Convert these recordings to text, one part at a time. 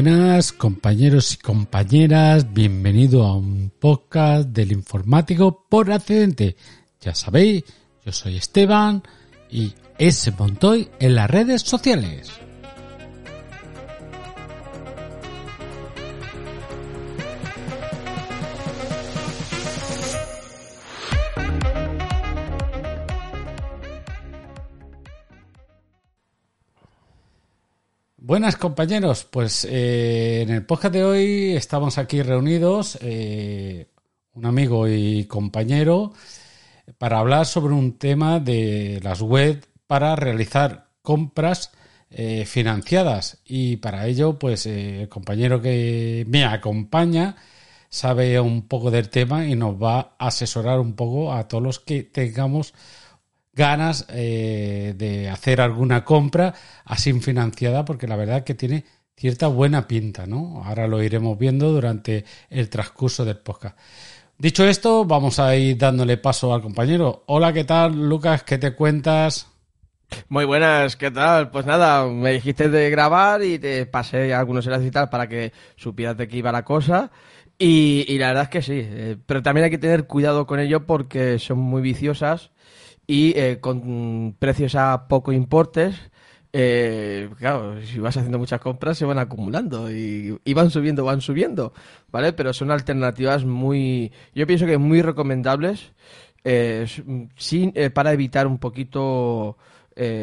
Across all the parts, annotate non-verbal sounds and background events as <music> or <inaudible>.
Buenas compañeros y compañeras, bienvenido a un podcast del informático por accidente. Ya sabéis, yo soy Esteban y ese Montoy en las redes sociales. Buenas compañeros, pues eh, en el podcast de hoy estamos aquí reunidos, eh, un amigo y compañero, para hablar sobre un tema de las web para realizar compras eh, financiadas. Y para ello pues el compañero que me acompaña sabe un poco del tema y nos va a asesorar un poco a todos los que tengamos ganas eh, de hacer alguna compra así financiada, porque la verdad que tiene cierta buena pinta, ¿no? Ahora lo iremos viendo durante el transcurso del podcast. Dicho esto, vamos a ir dándole paso al compañero. Hola, ¿qué tal, Lucas? ¿Qué te cuentas? Muy buenas, ¿qué tal? Pues nada, me dijiste de grabar y te pasé algunos enlaces y tal para que supieras de qué iba la cosa. Y, y la verdad es que sí, eh, pero también hay que tener cuidado con ello porque son muy viciosas y eh, con precios a poco importes, eh, claro, si vas haciendo muchas compras se van acumulando y, van subiendo, van subiendo, ¿vale? Pero son alternativas muy, yo pienso que muy recomendables eh, sin, para evitar un poquito...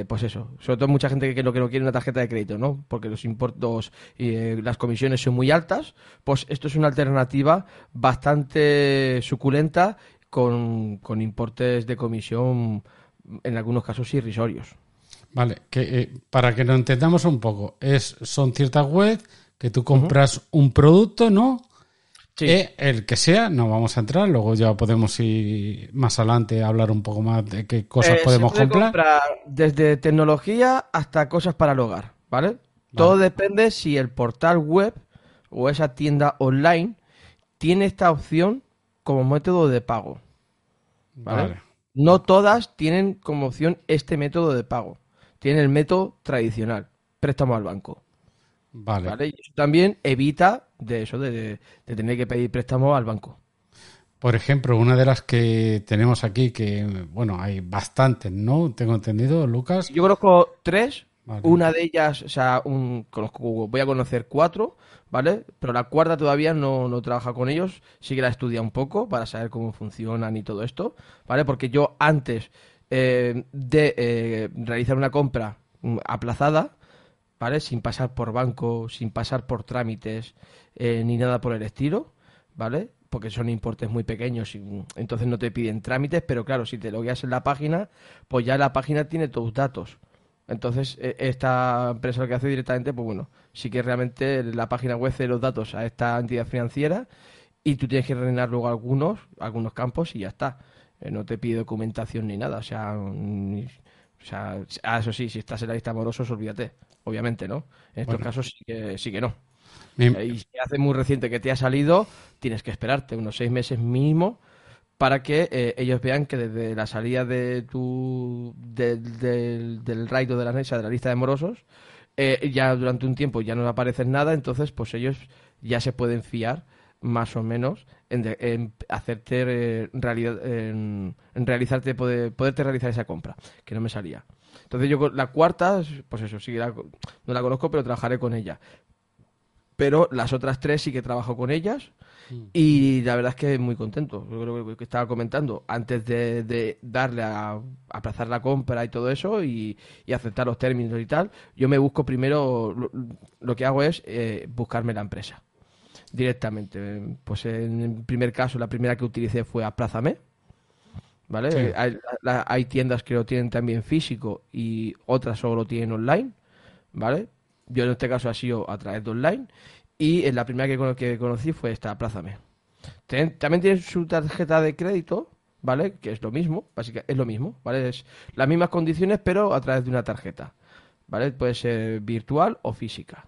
pues eso, sobre todo mucha gente que lo que no quiere una tarjeta de crédito, ¿no? Porque los importos y las comisiones son muy altas, pues esto es una alternativa bastante suculenta con, con importes de comisión en algunos casos irrisorios. Vale, que eh, para que lo entendamos un poco, es son ciertas webs que tú compras un producto, ¿no? Sí. Eh, el que sea, no vamos a entrar, luego ya podemos ir más adelante a hablar un poco más de qué cosas eh, podemos se puede comprar. comprar. Desde tecnología hasta cosas para el hogar, ¿vale? vale. Todo depende si el portal web o esa tienda online tiene esta opción como método de pago. ¿Vale? No todas tienen como opción este método de pago. Tienen el método tradicional, préstamo al banco. Vale. Y eso también evita de eso, de, de, tener que pedir préstamo al banco. Por ejemplo, una de las que tenemos aquí, que, bueno, hay bastantes, ¿no? Tengo entendido, Lucas. Yo conozco tres. Una de ellas, o sea, un, conozco, voy a conocer cuatro. ¿vale? Pero la cuarta todavía no, no trabaja con ellos, sí que la estudia un poco para saber cómo funcionan y todo esto, ¿vale? Porque yo antes eh, de eh, realizar una compra mm, aplazada, ¿vale? Sin pasar por banco, sin pasar por trámites, eh, ni nada por el estilo, ¿vale? Porque son importes muy pequeños y mm, entonces no te piden trámites, pero claro, si te logueas en la página, pues ya la página tiene tus datos. Entonces, e, esta empresa lo que hace directamente, pues bueno, sí que realmente la página web cede los datos a esta entidad financiera y tú tienes que rellenar luego algunos, algunos campos y ya está. Eh, no te pide documentación ni nada. O sea, o sea ah, eso sí, si estás en la lista morosos, olvídate. Obviamente, ¿no? En estos bueno. casos sí que, sí que no. Mi... Y si hace muy reciente que te ha salido, tienes que esperarte unos seis meses mínimo para que eh, ellos vean que desde la salida de tu de, de, del raid de la de la lista de morosos eh, ya durante un tiempo ya no aparece nada entonces pues ellos ya se pueden fiar más o menos en, de, en hacerte eh, realidad en, en, realizarte poder, poderte realizar esa compra que no me salía. Entonces yo la cuarta pues eso sí la, no la conozco pero trabajaré con ella. Pero las otras tres sí que trabajo con ellas y la verdad es que muy contento. Yo creo que estaba comentando antes de, de darle a, a, aplazar la compra y todo eso y, y, aceptar los términos y tal. Yo me busco primero, lo, lo que hago es eh, buscarme la empresa directamente. Pues en el primer caso, la primera que utilicé fue Aplázame. ¿Vale? Sí. Hay, la, hay tiendas que lo tienen también físico y otras solo lo tienen online. ¿Vale? Yo en este caso ha sido a través de online y la primera que, que conocí fue esta, Aplázame. También tiene su tarjeta de crédito, ¿vale? Que es lo mismo, básicamente es lo mismo, ¿vale? Es las mismas condiciones, pero a través de una tarjeta, ¿vale? Puede ser virtual o física.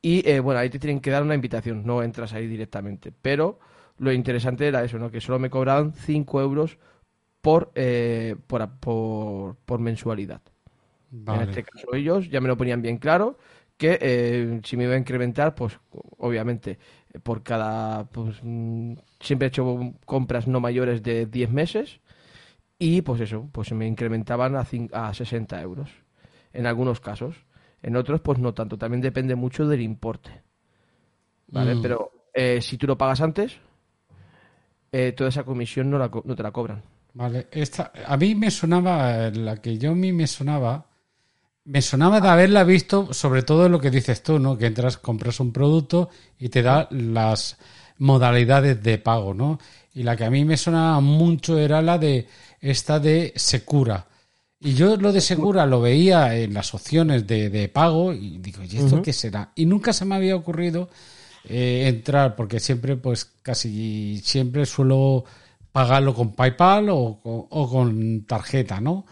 Y eh, bueno, ahí te tienen que dar una invitación, no entras ahí directamente. Pero lo interesante era eso, ¿no? Que solo me cobraban 5 euros por, eh, por, por, por, mensualidad. Vale. En este caso ellos ya me lo ponían bien claro que eh, si me iba a incrementar, pues obviamente por cada... Pues, mm, siempre he hecho compras no mayores de 10 meses y pues eso, pues me incrementaban a, a 60 euros en algunos casos. En otros, pues no tanto. También depende mucho del importe. ¿Vale? Mm. Pero eh, si tú lo pagas antes, eh, toda esa comisión no, no te la cobran. Vale, esta, a mí me sonaba, la que yo a mí me sonaba, me sonaba de haberla visto, sobre todo lo que dices tú, ¿no? Que entras, compras un producto y te da las modalidades de pago, ¿no? Y la que a mí me sonaba mucho era la de esta de Secura. Y yo lo de Segura lo veía en las opciones de, pago y digo, ¿y esto qué será? Y nunca se me había ocurrido eh, entrar, porque siempre, pues casi siempre suelo pagarlo con PayPal o, o con tarjeta, ¿no?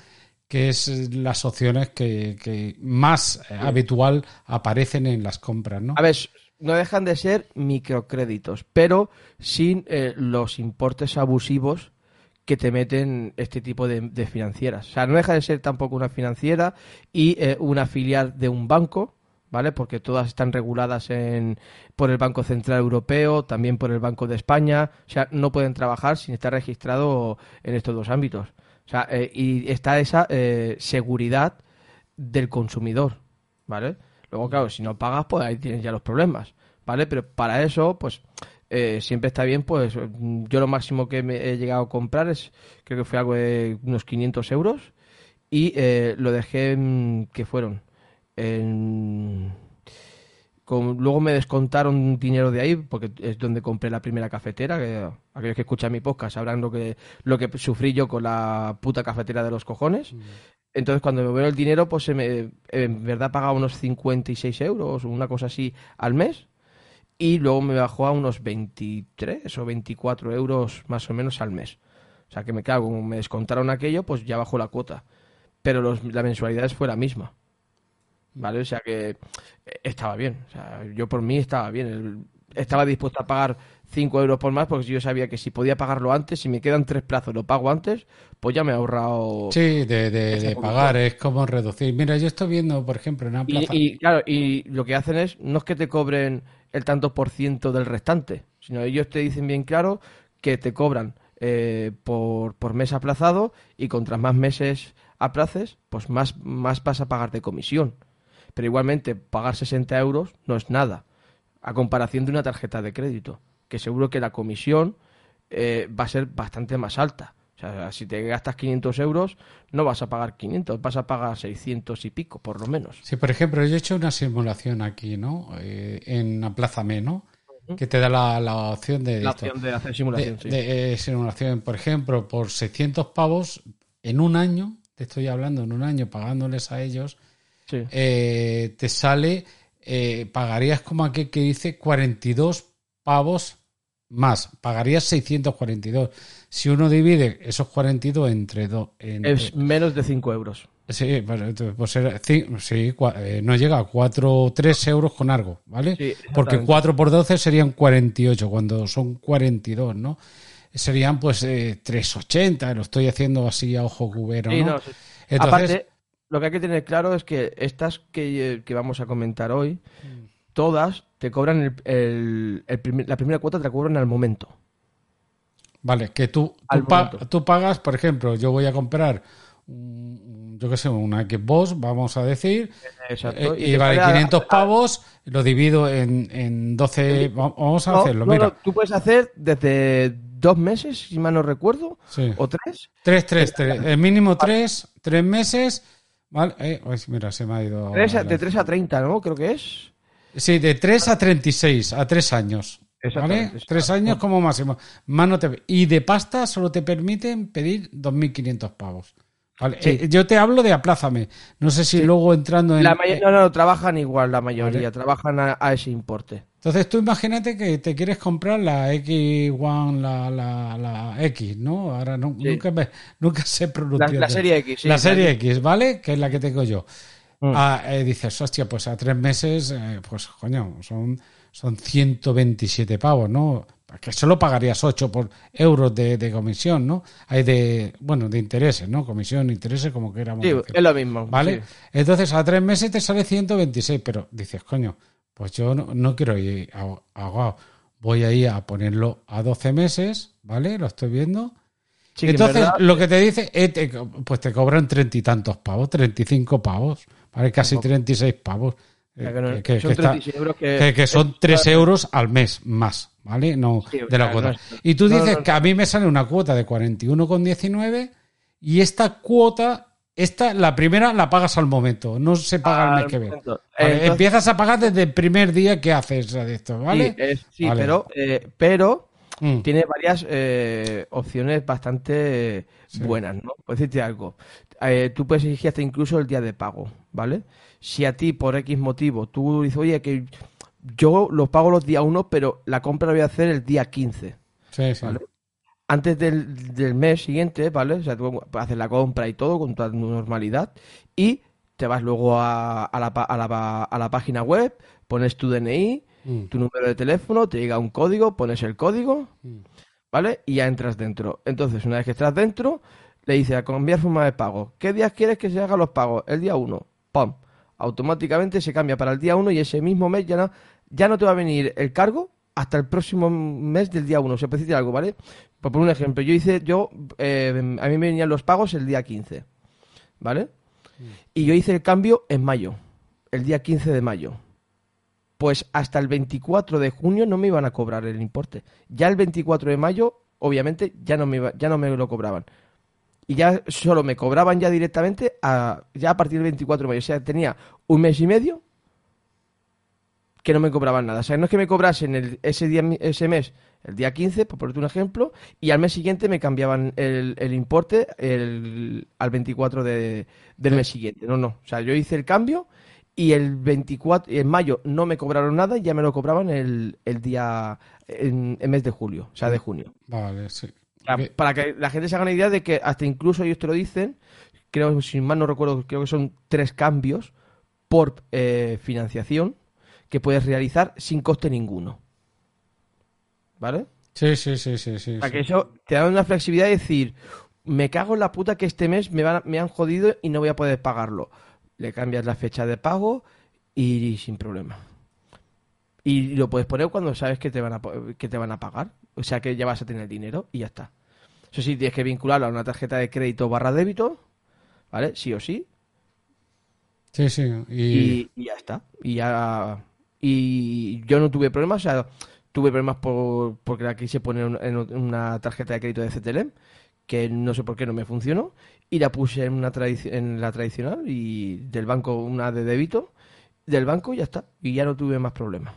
Que es las opciones que, más habitual aparecen en las compras, ¿no? A ver, no dejan de ser microcréditos, pero sin eh, los importes abusivos que te meten este tipo de, financieras. O sea, no deja de ser tampoco una financiera y eh, una filial de un banco, ¿vale? Porque todas están reguladas en, por el Banco Central Europeo, también por el Banco de España. O sea, no pueden trabajar sin estar registrado en estos dos ámbitos. O sea, eh, y está esa eh, seguridad del consumidor, ¿vale? Luego, claro, si no pagas, pues ahí tienes ya los problemas, ¿vale? Pero para eso, pues eh, siempre está bien, pues yo lo máximo que me he llegado a comprar es, creo que fue algo de unos 500 euros y lo dejé, ¿qué fueron? En... luego me descontaron dinero de ahí, porque es donde compré la primera cafetera. Que, aquellos que escuchan mi podcast sabrán lo que, lo que sufrí yo con la puta cafetera de los cojones. Mm. Entonces, cuando me veo el dinero, pues se me, en verdad pagaba unos 56 euros, una cosa así, al mes. Y luego me bajó a unos 23 o 24 euros más o menos al mes. O sea que me cago, me descontaron aquello, pues ya bajó la cuota. Pero los, la mensualidad fue la misma. ¿Vale? O sea que eh, estaba bien. O sea, yo por mí estaba bien. Estaba dispuesto a pagar 5 euros por más porque yo sabía que si podía pagarlo antes, si me quedan tres plazos, lo pago antes, pues ya me he ahorrado. Sí, de, pagar, es como reducir. Mira, yo estoy viendo, por ejemplo, en una plaza. Y, claro, y lo que hacen es, no es que te cobren el tanto por ciento del restante, sino ellos te dicen bien claro que te cobran eh, por, por mes aplazado y contra más meses aplaces, pues más, más vas a pagar de comisión pero igualmente pagar 60 euros no es nada, a comparación de una tarjeta de crédito, que seguro que la comisión eh, va a ser bastante más alta. O sea, si te gastas 500 euros, no vas a pagar 500, vas a pagar 600 y pico, por lo menos. Sí, por ejemplo, yo he hecho una simulación aquí, ¿no? Eh, en Aplázame, ¿no? Que te da la, opción de... La opción de hacer simulación, sí. De, eh, simulación, por ejemplo, por 600 pavos en un año, te estoy hablando, en un año pagándoles a ellos, eh, te sale, eh, pagarías como aquí que dice 42 pavos más, pagarías 642. Si uno divide esos 42 entre dos... Es menos de 5 euros. Sí, pues sí, eh, no llega a 4, 3 euros con algo, ¿vale? Porque 4 por 12 serían 48, cuando son 42, ¿no? Serían pues 3,80, lo estoy haciendo así a ojo cubero, ¿no? Entonces, lo que hay que tener claro es que estas que, vamos a comentar hoy, todas te cobran el, la primera cuota te la cobran al momento. Vale, que tú, tú, pagas, por ejemplo, yo voy a comprar, yo qué sé, una Xbox, vamos a decir, Exacto. Eh, y, vale 500 pavos, lo divido en, en 12, vamos a hacerlo, mira. tú puedes hacer desde dos meses, si mal no recuerdo, o tres. Tres, tres, tres. El mínimo tres, tres meses Vale, eh, mira, se me ha ido. de 3 a 30, ¿no? Creo que es. Sí, de 3 a 36, a 3 años. ¿Vale? 3 años como máximo. Mano te... Y de pasta solo te permiten pedir 2.500 pavos. Vale. Eh, yo te hablo de aplázame. No sé si luego entrando en. La no, no, trabajan igual la mayoría, trabajan a, ese importe. Entonces tú imagínate que te quieres comprar la X1, la, la, la X, ¿no? Ahora nunca, nunca sé pronunciar. La, serie X, sí. La serie X, ¿vale? Que es la que tengo yo. Mm. Ah, eh, dices, hostia, pues a tres meses, eh, pues coño, son, son 127 pavos, ¿no? Que solo pagarías 8 por euros de, comisión, ¿no? Hay de, bueno, de intereses, ¿no? Comisión, intereses, como que Sí, es lo mismo. ¿Vale? Entonces a tres meses te sale 126, pero dices, coño, pues yo no, quiero ir a, voy a ir a ponerlo a 12 meses, ¿vale? Lo estoy viendo. Entonces, lo que te dice, es, pues te cobran treinta y tantos pavos, 35 pavos, ¿vale? Casi 36 pavos. Que, son 3 euros al mes más, ¿vale? No de la cuota. y tú dices que a mí me sale una cuota de 41,19 y esta cuota, esta, la primera la pagas al momento, no se paga el mes que viene. empiezas a pagar desde el primer día que haces esto, ¿vale? Sí, pero, eh, pero mm. tiene varias eh, opciones bastante buenas, ¿no? Puedo decirte algo. Eh, tú puedes elegir hasta incluso el día de pago, ¿vale? si a ti por X motivo tú dices, oye, que yo lo pago los días 1, pero la compra la voy a hacer el día 15. Sí, sí. Antes del, mes siguiente, ¿vale? O sea, tú haces la compra y todo con toda normalidad y te vas luego a, la, a, la, página web, pones tu DNI, mm. tu número de teléfono, te llega un código, pones el código, mm. ¿vale? Y ya entras dentro. Entonces, una vez que estás dentro, le dices a cambiar forma de pago. ¿Qué días quieres que se hagan los pagos? El día 1. ¡Pum! automáticamente se cambia para el día 1 y ese mismo mes ya no, ya no te va a venir el cargo hasta el próximo mes del día 1. O sea, puede decir algo, ¿vale? Pues por un ejemplo, yo hice, yo, eh, a mí me venían los pagos el día 15, ¿vale? Mm. Y yo hice el cambio en mayo, el día 15 de mayo. Pues hasta el 24 de junio no me iban a cobrar el importe. Ya el 24 de mayo, obviamente, ya no me, ya no me lo cobraban y ya solo me cobraban ya directamente a, ya a partir del 24 de mayo. O sea, tenía un mes y medio que no me cobraban nada. O sea, no es que me cobrasen el, ese, día, ese mes, el día 15, por ponerte un ejemplo, y al mes siguiente me cambiaban el, el importe el, al 24 de, del mes siguiente. No, no. O sea, yo hice el cambio y el 24, en mayo no me cobraron nada y ya me lo cobraban el, el día, en, el mes de julio, o sea, de junio. Vale, sí. Para, que la gente se haga una idea de que hasta incluso ellos te lo dicen, creo, si mal no recuerdo, creo que son tres cambios por eh, financiación que puedes realizar sin coste ninguno. ¿Vale? Sí, sí, sí, sí. sí para que eso te da una flexibilidad de decir, me cago en la puta que este mes me, van, me han jodido y no voy a poder pagarlo. Le cambias la fecha de pago y sin problema. Y lo puedes poner cuando sabes que te van a, que te van a pagar. O sea que ya vas a tener dinero y ya está. Eso sí, tienes que vincularlo a una tarjeta de crédito barra débito, ¿vale? Sí o sí. Sí, sí. Y, ya está. Y ya. Y yo no tuve problemas, o sea, tuve problemas por, porque la quise poner en una tarjeta de crédito de CTLM, que no sé por qué no me funcionó, y la puse en, una en la tradicional y del banco una de débito, del banco y ya está. Y ya no tuve más problemas.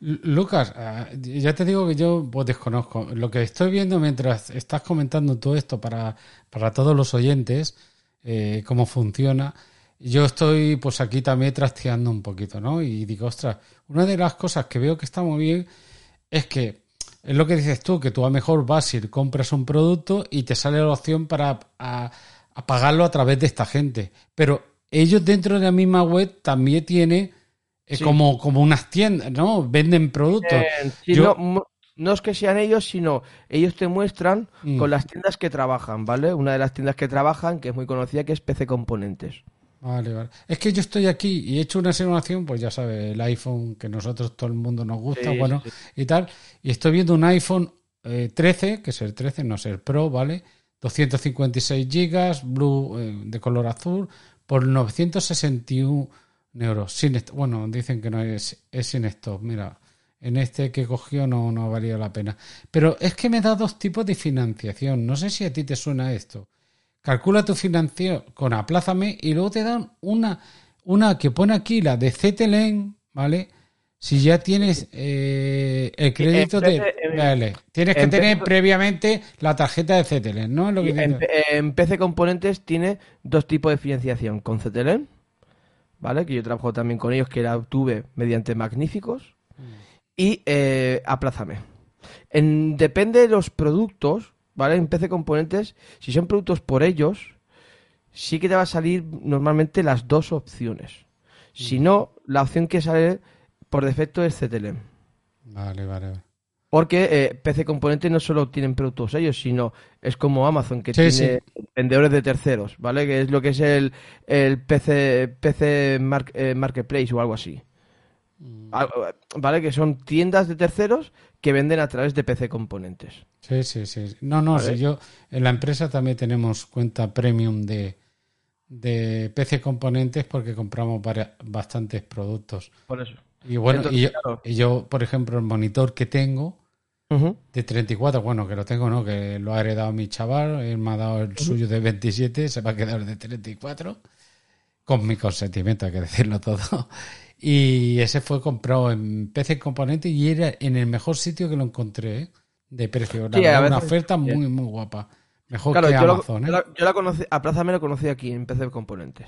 Lucas, ah, ya te digo que yo pues, desconozco. Lo que estoy viendo mientras estás comentando todo esto para, para todos los oyentes, eh, cómo funciona, yo estoy pues aquí también trasteando un poquito, ¿no? Y digo, ostras, una de las cosas que veo que está muy bien es que es lo que dices tú, que tú a lo mejor vas y compras un producto y te sale la opción para a, pagarlo a través de esta gente. Pero ellos dentro de la misma web también tienen es como, como unas tiendas, ¿no? Venden productos. Eh, no, es que sean ellos, sino ellos te muestran mm. con las tiendas que trabajan, ¿vale? Una de las tiendas que trabajan, que es muy conocida, que es PC Componentes. Vale, vale. Es que yo estoy aquí y he hecho una simulación, pues ya sabes, el iPhone que nosotros todo el mundo nos gusta, bueno, y tal. Y estoy viendo un iPhone 13, eh, que es el 13, no es el Pro, ¿vale? 256 gigas, blue eh, de color azul, por 961 euros. Sin bueno, dicen que no es, es sin stop. Mira, en este que cogió no, no valía la pena. Pero es que me da dos tipos de financiación. No sé si a ti te suena esto. Calcula tu financiación con Aplázame y luego te dan una, una que pone aquí, la de CTLN, ¿vale? Si ya tienes eh, el crédito de... Vale. Tienes que tener previamente la tarjeta de CTLN, ¿no? Lo que en, en, PC Componentes tiene dos tipos de financiación, con CTLN ¿vale? Que yo trabajo también con ellos, que la obtuve mediante Magníficos. Y eh, Aplázame. En, depende de los productos, ¿vale? En PC Componentes, si son productos por ellos, sí que te va a salir normalmente las dos opciones. Si no, la opción que sale por defecto es CTLM. Vale, vale. Porque eh, PC Componentes no solo tienen productos ellos, sino es como Amazon, que tiene vendedores de terceros, ¿vale? Que es lo que es el, el PC, PC eh, Marketplace o algo así. Mm. ¿Vale? Que son tiendas de terceros que venden a través de PC Componentes. Sí, sí, sí. No, no, si yo en la empresa también tenemos cuenta premium de, de PC Componentes porque compramos bastantes productos. Por eso. Y bueno, y, yo, por ejemplo, el monitor que tengo de 34, bueno, que lo tengo, ¿no? Que lo ha heredado mi chaval, él me ha dado el suyo de 27, se va a quedar de 34, con mi consentimiento, hay que decirlo todo. Y ese fue comprado en PC Componente y era en el mejor sitio que lo encontré, ¿eh? de precio. una oferta muy, muy guapa. Mejor que Amazon, ¿eh? Yo la, conocí, a Plaza me lo conocí aquí en PC Componentes.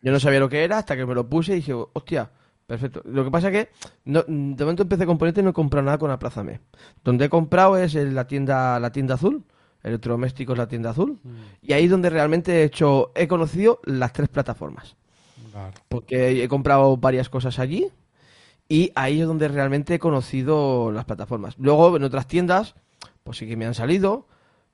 Yo no sabía lo que era hasta que me lo puse y dije, hostia, Perfecto. Lo que pasa es que no, de momento empecé componentes no he comprado nada con Aplázame. Donde he comprado es en la tienda, la tienda azul, electrodomésticos la tienda azul, mm. y ahí es donde realmente he hecho, he conocido las tres plataformas. Porque he comprado varias cosas allí y ahí es donde realmente he conocido las plataformas. Luego en otras tiendas, pues sí que me han salido,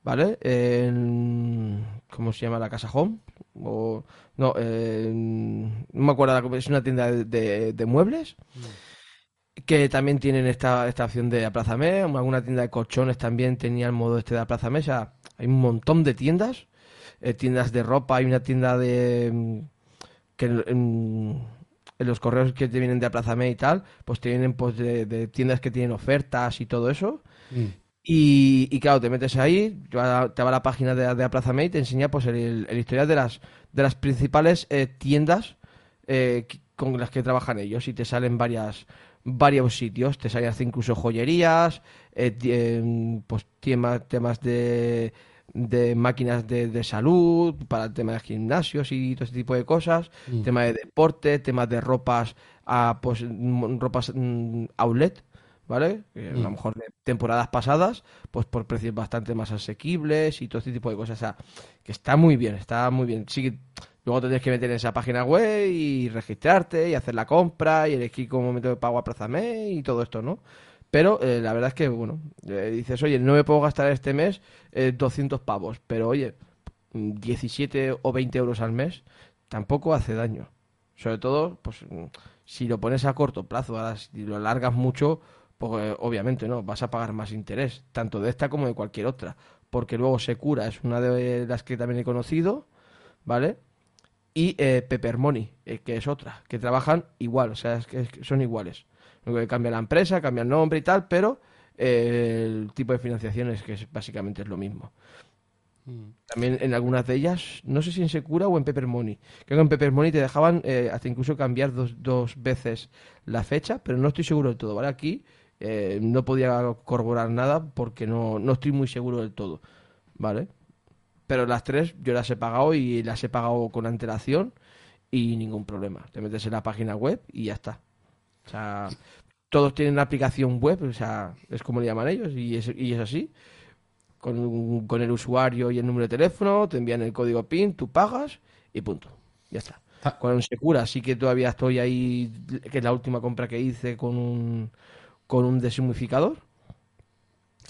¿vale? En, ¿Cómo se llama la casa home? O, no, no me acuerdo, es una tienda de, muebles. Mm. Que también tienen esta, esta opción de Aplázame. Alguna tienda de colchones también tenía el modo este de Aplázame. O sea, hay un montón de tiendas. Eh, tiendas de ropa, hay una tienda de. Que en, los correos que te vienen de Aplázame y tal, pues te vienen pues, de, tiendas que tienen ofertas y todo eso. Mm. Y, claro, te metes ahí, te va a la página de, de Aplázame y te enseña pues el, historial de las, de las principales eh, tiendas eh, con las que trabajan ellos y te salen varias varios sitios, te salen hasta incluso joyerías, eh, pues temas, temas de, de máquinas de, salud, para el tema de gimnasios y todo ese tipo de cosas, mm. tema de deporte, temas de ropas, a, pues ropas mm, outlet, ¿vale? a lo mm. mejor de temporadas pasadas, pues por precios bastante más asequibles y todo este tipo de cosas. O sea, que está muy bien, está muy bien. Sí, luego tendrías que meter en esa página web y registrarte y hacer la compra y elegir como método de pago a Plazame y todo esto, ¿no? Pero eh, la verdad es que, bueno, eh, dices, oye, no me puedo gastar este mes 200 eh, pavos, pero oye, 17 o 20 euros al mes tampoco hace daño. Sobre todo, pues si lo pones a corto plazo, ahora si lo alargas mucho, pues obviamente no, vas a pagar más interés, tanto de esta como de cualquier otra, porque luego Secura es una de las que también he conocido, ¿vale? Y eh, Peppermoney, eh, que es otra, que trabajan igual, o sea, es que, son iguales. Cambia la empresa, cambia el nombre y tal, pero eh, el tipo de financiación es que básicamente es lo mismo. Mm. También en algunas de ellas, no sé si en Secura o en Peppermoney. Creo que en Peppermoney te dejaban hasta incluso cambiar dos, dos veces la fecha, pero no estoy seguro del todo, ¿vale? Aquí eh, no podía corroborar nada porque no, no estoy muy seguro del todo, ¿vale? Pero las tres yo las he pagado y las he pagado con antelación y ningún problema. Te metes en la página web y ya está. O sea, todos tienen una aplicación web, o sea, es como le llaman ellos y es, y es así. Con, con el usuario y el número de teléfono, te envían el código PIN, tú pagas y punto. Ya está. Ah. Con Secura sí que todavía estoy ahí, que es la última compra que hice con un, con un deshumificador.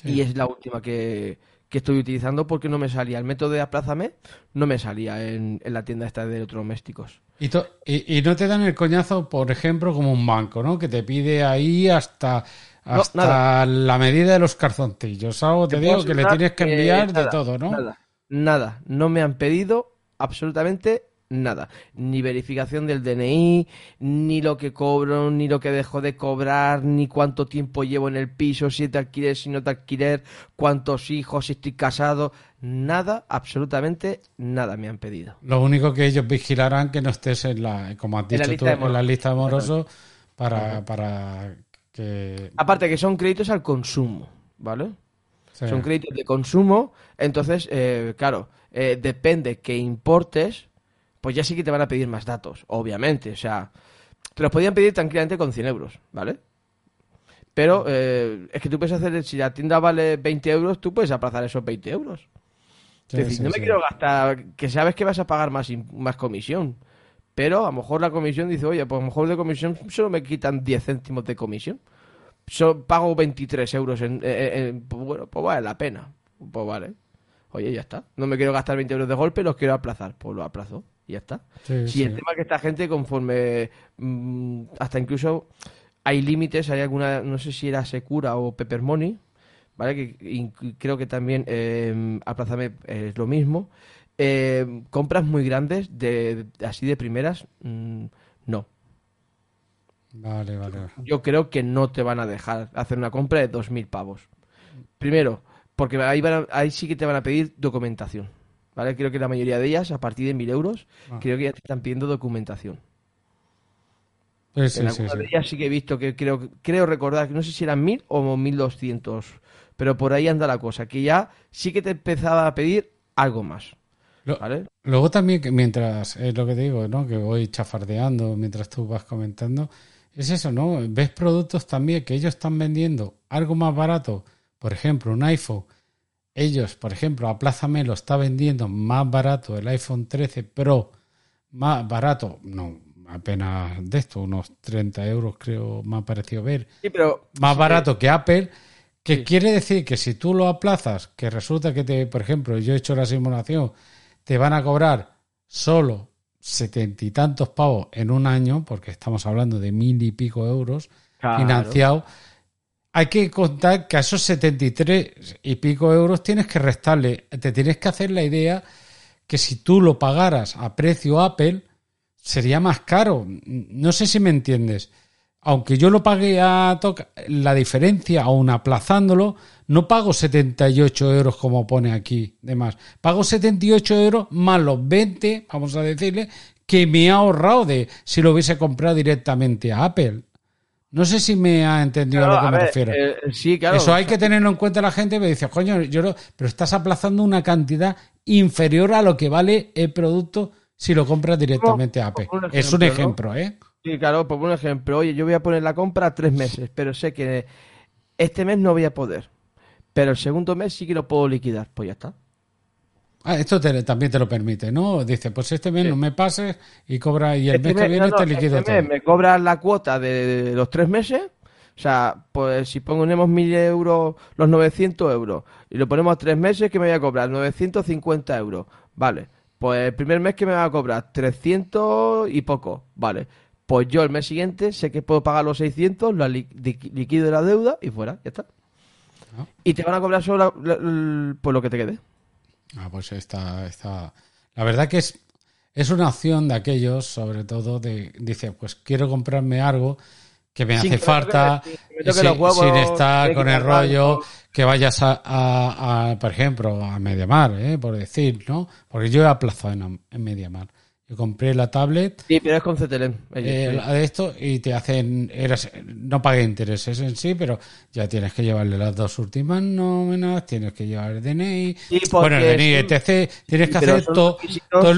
Y es la última que, estoy utilizando porque no me salía. El método de aplázame no me salía en, la tienda esta de electrodomésticos. Y, y, no te dan el coñazo, por ejemplo, como un banco, ¿no? Que te pide ahí hasta, hasta la medida de los calzoncillos. Algo te, digo que le tienes que enviar de todo, ¿no? Nada, nada. No me han pedido absolutamente nada. Ni verificación del DNI, ni lo que cobro, ni lo que dejo de cobrar, ni cuánto tiempo llevo en el piso, si te alquiler, si no te alquiler, cuántos hijos, si estoy casado. Nada, absolutamente nada me han pedido. Lo único que ellos vigilarán que no estés en la, como has dicho tú, en la lista de morosos para, para que... Aparte que son créditos al consumo, ¿vale? Son créditos de consumo, entonces, eh, claro, eh, depende que importes, pues ya sí que te van a pedir más datos, obviamente. O sea, te los podían pedir tranquilamente con 100 euros, ¿vale? Pero eh, es que tú puedes hacer, si la tienda vale 20 euros, tú puedes aplazar esos 20 euros. es decir, no me quiero gastar, que sabes que vas a pagar más, más comisión. Pero a lo mejor la comisión dice, oye, pues a lo mejor de comisión solo me quitan 10 céntimos de comisión. pago 23 euros en, pues bueno, pues vale la pena. Pues vale. Oye, ya está. No me quiero gastar 20 euros de golpe, los quiero aplazar. Pues lo aplazo y ya está. Sí, el tema es que esta gente conforme mm, hasta incluso hay límites, hay alguna, no sé si era Secura o Pepper Money, ¿vale? Que creo que también eh, Aplázame es lo mismo. Eh, compras muy grandes, de, así de primeras, mm, no. Vale, vale. Yo creo que no te van a dejar hacer una compra de 2.000 pavos. Primero, porque ahí, ahí sí que te van a pedir documentación. ¿Vale? Creo que la mayoría de ellas, a partir de 1.000 euros, ah. creo que ya te están pidiendo documentación. Sí, sí, de ellas sí que he visto que creo, creo recordar que no sé si eran 1.000 o 1.200, pero por ahí anda la cosa, que ya sí que te empezaba a pedir algo más. ¿vale? Luego también, que mientras, es lo que te digo, ¿no? que voy chafardeando mientras tú vas comentando, es eso, ¿no? Ves productos también que ellos están vendiendo algo más barato, por ejemplo, un iPhone ellos, por ejemplo, Aplázame lo está vendiendo más barato el iPhone 13 Pro, más barato, no, apenas de esto, unos 30 euros creo me ha parecido ver, pero, más barato que Apple, que quiere decir que si tú lo aplazas, que resulta que te, por ejemplo, yo he hecho la simulación, te van a cobrar solo setenta y tantos pavos en un año, porque estamos hablando de mil y pico euros financiados hay que contar que a esos 73 y pico euros tienes que restarle, te tienes que hacer la idea que si tú lo pagaras a precio Apple, sería más caro. No sé si me entiendes. Aunque yo lo pague a la diferencia, aún aplazándolo, no pago 78 euros como pone aquí de más. Pago 78 euros más los 20, vamos a decirle, que me ha ahorrado de si lo hubiese comprado directamente a Apple. No sé si me ha entendido a lo que me refiero. Eh, sí, claro. Eso hay que tenerlo en cuenta la gente. Me dice, coño, yo lo... pero estás aplazando una cantidad inferior a lo que vale el producto si lo compras directamente a Apple. es un ejemplo, ¿eh? Sí, claro, por un ejemplo. Oye, yo voy a poner la compra tres meses, pero sé que este mes no voy a poder. Pero el segundo mes sí que lo puedo liquidar. Pues ya está. Ah, esto también te lo permite, ¿no? Dice, pues este mes no me pases y cobra y el este mes que viene te liquido este Mes me cobras la cuota de los tres meses. O sea, pues si ponemos mil euros, los 900 euros, y lo ponemos a tres meses, que me voy a cobrar 950 euros. Vale. Pues el primer mes que me va a cobrar 300 y poco. Vale. Pues yo el mes siguiente sé que puedo pagar los 600, lo liquido la deuda y fuera, ya está. Ah. Y te van a cobrar solo por lo que te quede. Ah, pues está, está. La verdad que es, es una opción de aquellos, sobre todo, de dice, pues quiero comprarme algo que me hace falta, sin, estar con el rollo, que vayas a, por ejemplo, a Mediamar, ¿eh? por decir, ¿no? Porque yo he aplazado en, en Mediamar. Yo compré la tablet. Sí, pero es con CTLM. Eh, de esto y te hacen. Eras, no pagué intereses en sí, pero ya tienes que llevarle las dos últimas nóminas, tienes que llevar el DNI. bueno, el DNI, etc. Tienes que hacer todo,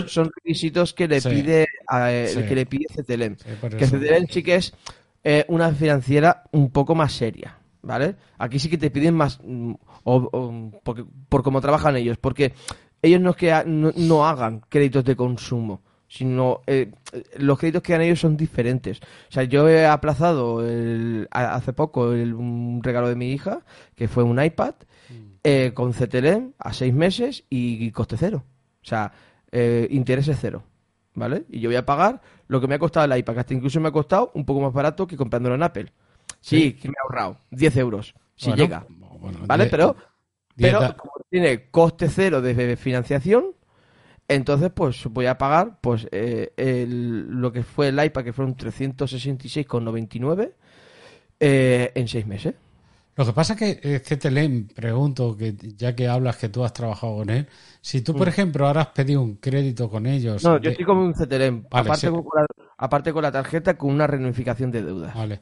Son requisitos que le pide a, que le pide CTLM. que CTLM sí que es eh, una financiera un poco más seria. ¿Vale? Aquí sí que te piden más. Mm, por cómo trabajan ellos. Porque ellos no es que no hagan créditos de consumo sino eh, los créditos que dan ellos son diferentes. O sea, yo he aplazado hace poco un regalo de mi hija, que fue un iPad, mm. eh, con CTLM a seis meses y, coste cero. O sea, eh, intereses cero. ¿Vale? Y yo voy a pagar lo que me ha costado el iPad, que hasta incluso me ha costado un poco más barato que comprándolo en Apple. Sí, que me ha ahorrado 10 euros, si llega. ¿Vale? pero, pero como tiene coste cero de financiación, entonces, pues voy a pagar pues eh, lo que fue el iPad, que fueron 366,99 eh, en seis meses. Lo que pasa es que eh, CTLM, pregunto, que ya que hablas que tú has trabajado con él, si tú, por mm. ejemplo, ahora has pedido un crédito con ellos... No, yo estoy con un CTLM, aparte, con la, aparte con la tarjeta, con una reunificación de deudas. Vale.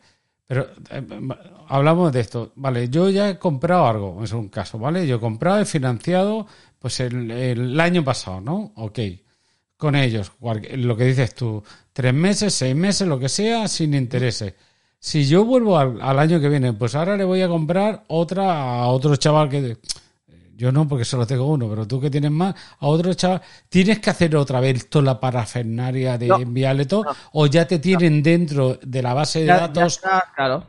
Pero hablamos de esto. Vale, yo ya he comprado algo, es un caso, ¿vale? Yo he comprado, he financiado pues el, año pasado, ¿no? Ok. Con ellos, lo que dices tú, tres meses, seis meses, lo que sea, sin intereses. Si yo vuelvo al, año que viene, pues ahora le voy a comprar otra a otro chaval que yo no, porque solo tengo uno, pero tú que tienes más, a otro chaval, ¿tienes que hacer otra vez toda la parafernaria de enviarle todo? ¿O ya te tienen dentro de la base de datos? claro,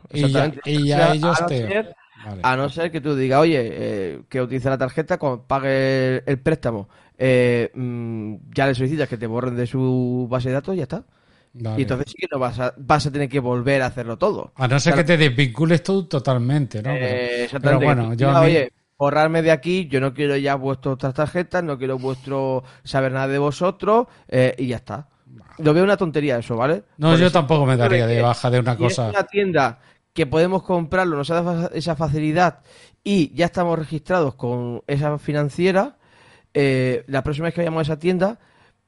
y ya, ellos te. A no ser que tú digas, oye, eh, que utilice la tarjeta, cuando pague el, préstamo, eh, mm, ya le solicitas que te borren de su base de datos y ya está. Y entonces sí que no vas a, vas a tener que volver a hacerlo todo. A no ser que te desvincules tú totalmente, ¿no? Eh, pero, bueno, yo Oye, borrarme de aquí, yo no quiero ya vuestras tarjetas, no quiero vuestro saber nada de vosotros eh, y ya está. Lo veo una tontería eso, ¿vale? No, yo tampoco me daría de baja de una cosa. Es una tienda que podemos comprarlo, nos da esa facilidad y ya estamos registrados con esa financiera. Eh, la próxima vez que vayamos a esa tienda,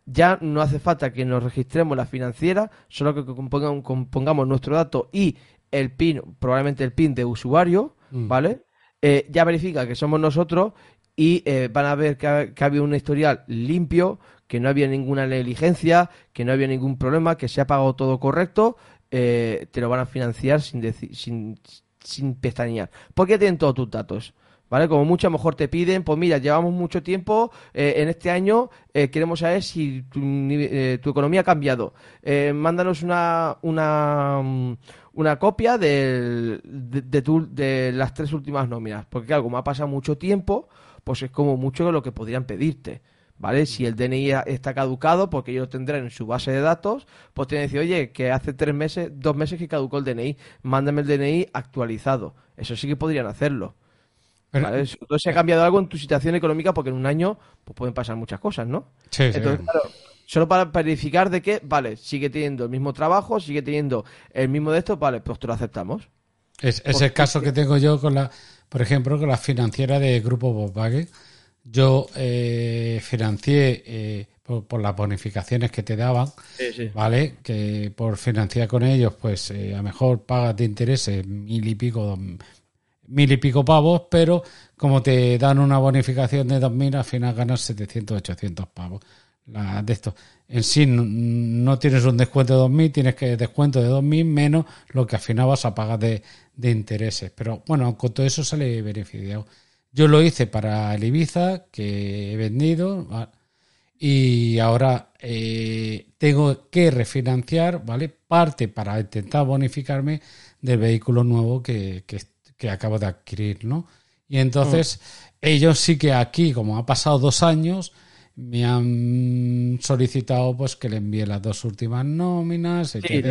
ya no hace falta que nos registremos la financiera, solo que compongamos, nuestro dato y el PIN, probablemente el PIN de usuario, mm. ¿vale? Eh, ya verifica que somos nosotros y eh, van a ver que ha, que habido un historial limpio, que no había ninguna negligencia, que no había ningún problema, que se ha pagado todo correcto, eh, te lo van a financiar sin, sin, sin pestañear. Porque tienen todos tus datos. ¿Vale? Como mucho a lo mejor te piden, pues mira, llevamos mucho tiempo, eh, en este año eh, queremos saber si tu, eh, tu, economía ha cambiado. mándanos una, una, mm, una copia de, de, de, las tres últimas nóminas. Porque claro, como ha pasado mucho tiempo, pues es como mucho lo que podrían pedirte. ¿Vale? Si el DNI está caducado, porque ellos tendrán en su base de datos, pues tienen que decir, oye, que hace tres meses, dos meses que caducó el DNI, mándame el DNI actualizado. Eso sí que podrían hacerlo. Entonces se ha cambiado algo en tu situación económica porque en un año pues, pueden pasar muchas cosas, ¿no? Sí, Entonces, claro, solo para verificar de que, vale, sigue teniendo el mismo trabajo, sigue teniendo el mismo de esto, vale, pues te lo aceptamos. Es, el caso que tengo yo con la, por ejemplo, con la financiera de Grupo Volkswagen. Yo eh, financié eh, por, las bonificaciones que te daban, ¿vale? Que por financiar con ellos, pues eh, a lo mejor pagas de intereses mil y pico, mil y pico pavos, pero como te dan una bonificación de 2.000, al final ganas 700, 800 pavos. La, de esto. En sí no, tienes un descuento de 2.000, tienes que descuento de 2.000 menos lo que al final vas a pagar de, de intereses. Pero bueno, con todo eso sale beneficiado. Yo lo hice para el Ibiza, que he vendido, y ahora eh, tengo que refinanciar, ¿vale? Parte para intentar bonificarme del vehículo nuevo que, que, que acabo de adquirir, ¿no? Y entonces mm. ellos sí que aquí, como ha pasado dos años, me han solicitado pues que le envíe las dos últimas nóminas, Eso, es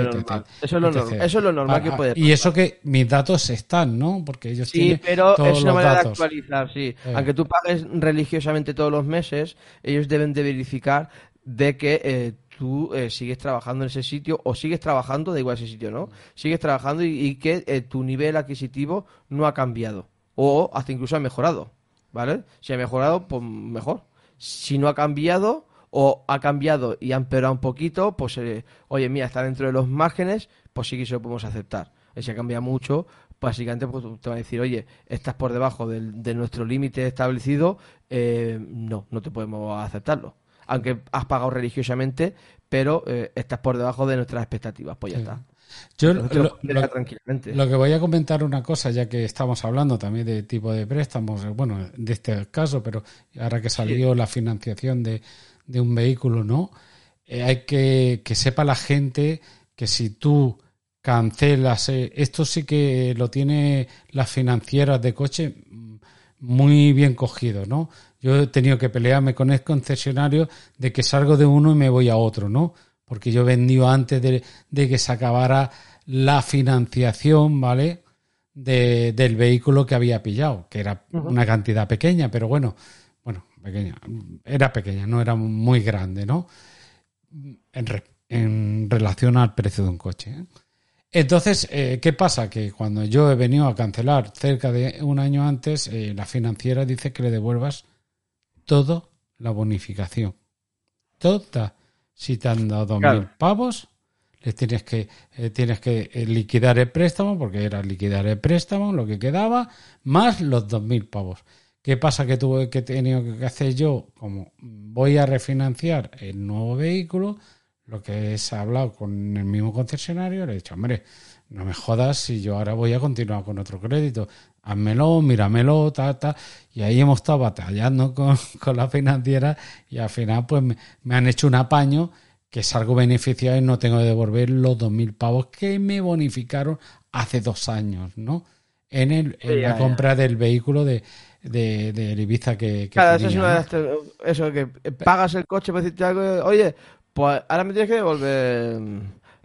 lo normal, eso es lo normal que ah, puede Y eso que mis datos están, ¿no? Porque ellos sí, tienen pero todos es una manera de actualizar, sí. Eh. Aunque tú pagues religiosamente todos los meses, ellos deben de verificar de que eh, tú eh, sigues trabajando en ese sitio o sigues trabajando, da igual ese sitio, ¿no? Sigues trabajando y, que eh, tu nivel adquisitivo no ha cambiado o hasta incluso ha mejorado, ¿vale? Si ha mejorado, pues mejor. Si no ha cambiado o ha cambiado y ha empeorado un poquito, pues eh, oye, mira, está dentro de los márgenes, pues sí que se lo podemos aceptar. Si ha cambiado mucho, básicamente pues, te va a decir, oye, estás por debajo de nuestro límite establecido, no, no te podemos aceptarlo aunque has pagado religiosamente, pero eh, estás por debajo de nuestras expectativas, pues ya está. Yo lo, que voy a comentar una cosa, ya que estamos hablando también de tipo de préstamos, eh, bueno, de este caso, pero ahora que salió la financiación de, de, un vehículo, ¿no? Eh, hay que que sepa la gente que si tú cancelas, esto sí que lo tiene las financieras de coche mm, muy bien cogido, ¿no? Yo he tenido que pelearme con el concesionario de que salgo de uno y me voy a otro, ¿no? Porque yo he vendido antes de, que se acabara la financiación, ¿vale? De, del vehículo que había pillado, que era una cantidad pequeña, pero bueno, bueno, pequeña, era pequeña, no era muy grande, ¿no? En, en relación al precio de un coche. ¿eh? Entonces, eh, ¿qué pasa? Que cuando yo he venido a cancelar cerca de un año antes, eh, la financiera dice que le devuelvas toda la bonificación. Toda. Si te han dado dos mil pavos, les tienes que, eh, tienes que eh, liquidar el préstamo, porque era liquidar el préstamo, lo que quedaba, más los dos mil pavos. ¿Qué pasa que tuve que tenido que hacer yo? Como voy a refinanciar el nuevo vehículo, lo que es hablado con el mismo concesionario, le he dicho, hombre, no me jodas si yo ahora voy a continuar con otro crédito. Házmelo, míramelo, tal, tal. Y ahí hemos estado batallando con, <laughs> con la financiera y al final pues me, han hecho un apaño que salgo beneficiado y no tengo que devolver los 2.000 pavos que me bonificaron hace dos años, ¿no? En, el, en la compra del vehículo de, de, de Ibiza que, claro, eso es una de las, eso que pagas el coche para decirte algo, oye, pues ahora me tienes que devolver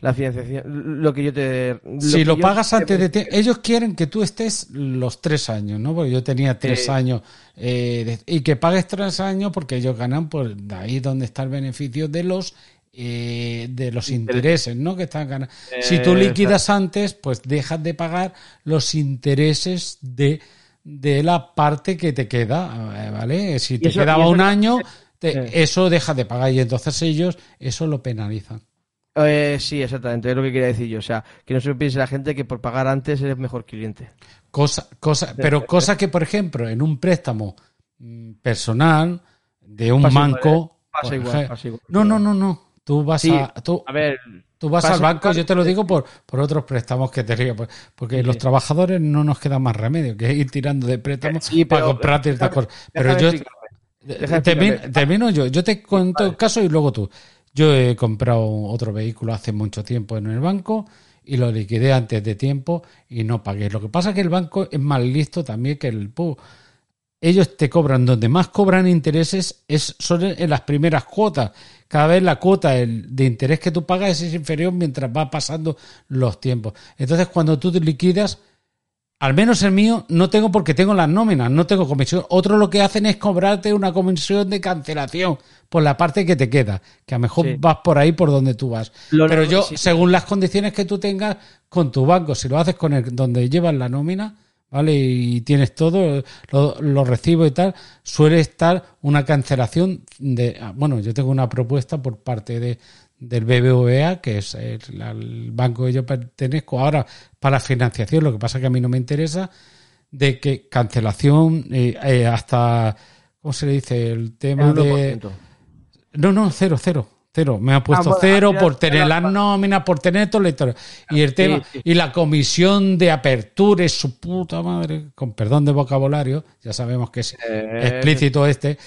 la financiación, lo que yo te... si lo pagas antes de... Te... Ellos quieren que tú estés los tres años, ¿no? Porque yo tenía tres años eh, y que pagues tres años porque ellos ganan por de ahí donde está el beneficio de los eh, de los intereses, ¿no? Que están ganando. si tú liquidas antes, pues dejas de pagar los intereses de, de la parte que te queda, eh, ¿vale? Si te quedaba un año, eso deja de pagar y entonces ellos eso lo penalizan. Eh, sí, exactamente, es lo que quería decir yo. O sea, que no se piense la gente que por pagar antes eres mejor cliente. Cosa, cosa, pero cosa que, por ejemplo, en un préstamo mm, personal de un banco. pasa, igual, No, no, no, no. Tú vas a. Tú, a ver. Tú vas al banco, yo te lo digo por, por otros préstamos que te río, pues, porque los trabajadores no nos queda más remedio que ir tirando de préstamos para comprar ciertas cosas. Pero yo. Termino, yo, yo te cuento el caso y luego tú. Yo he comprado otro vehículo hace mucho tiempo en el banco y lo liquidé antes de tiempo y no pagué. Lo que pasa es que el banco es más listo también que el PU. Ellos te cobran, donde más cobran intereses es, son en las primeras cuotas. Cada vez la cuota de interés que tú pagas es inferior mientras va pasando los tiempos. Entonces, cuando tú te liquidas, al menos el mío no tengo porque tengo las nóminas, no tengo comisión. Otros lo que hacen es cobrarte una comisión de cancelación por la parte que te queda, que a lo mejor vas por ahí por donde tú vas. Pero yo, según las condiciones que tú tengas con tu banco, si lo haces con el donde llevas la nómina, ¿vale? Y tienes todo, lo, lo recibo y tal, suele estar una cancelación de, ah, bueno, yo tengo una propuesta por parte de, del BBVA, que es el, banco que yo pertenezco ahora para financiación, lo que pasa que a mí no me interesa, de que cancelación eh, eh, hasta, ¿cómo se le dice? El tema de... No, no, cero, cero. Cero. Me ha puesto ah, cero por tener las nóminas, por tener todo el Y el tema, y la comisión de apertura es su puta madre, con perdón de vocabulario, ya sabemos que es eh, explícito este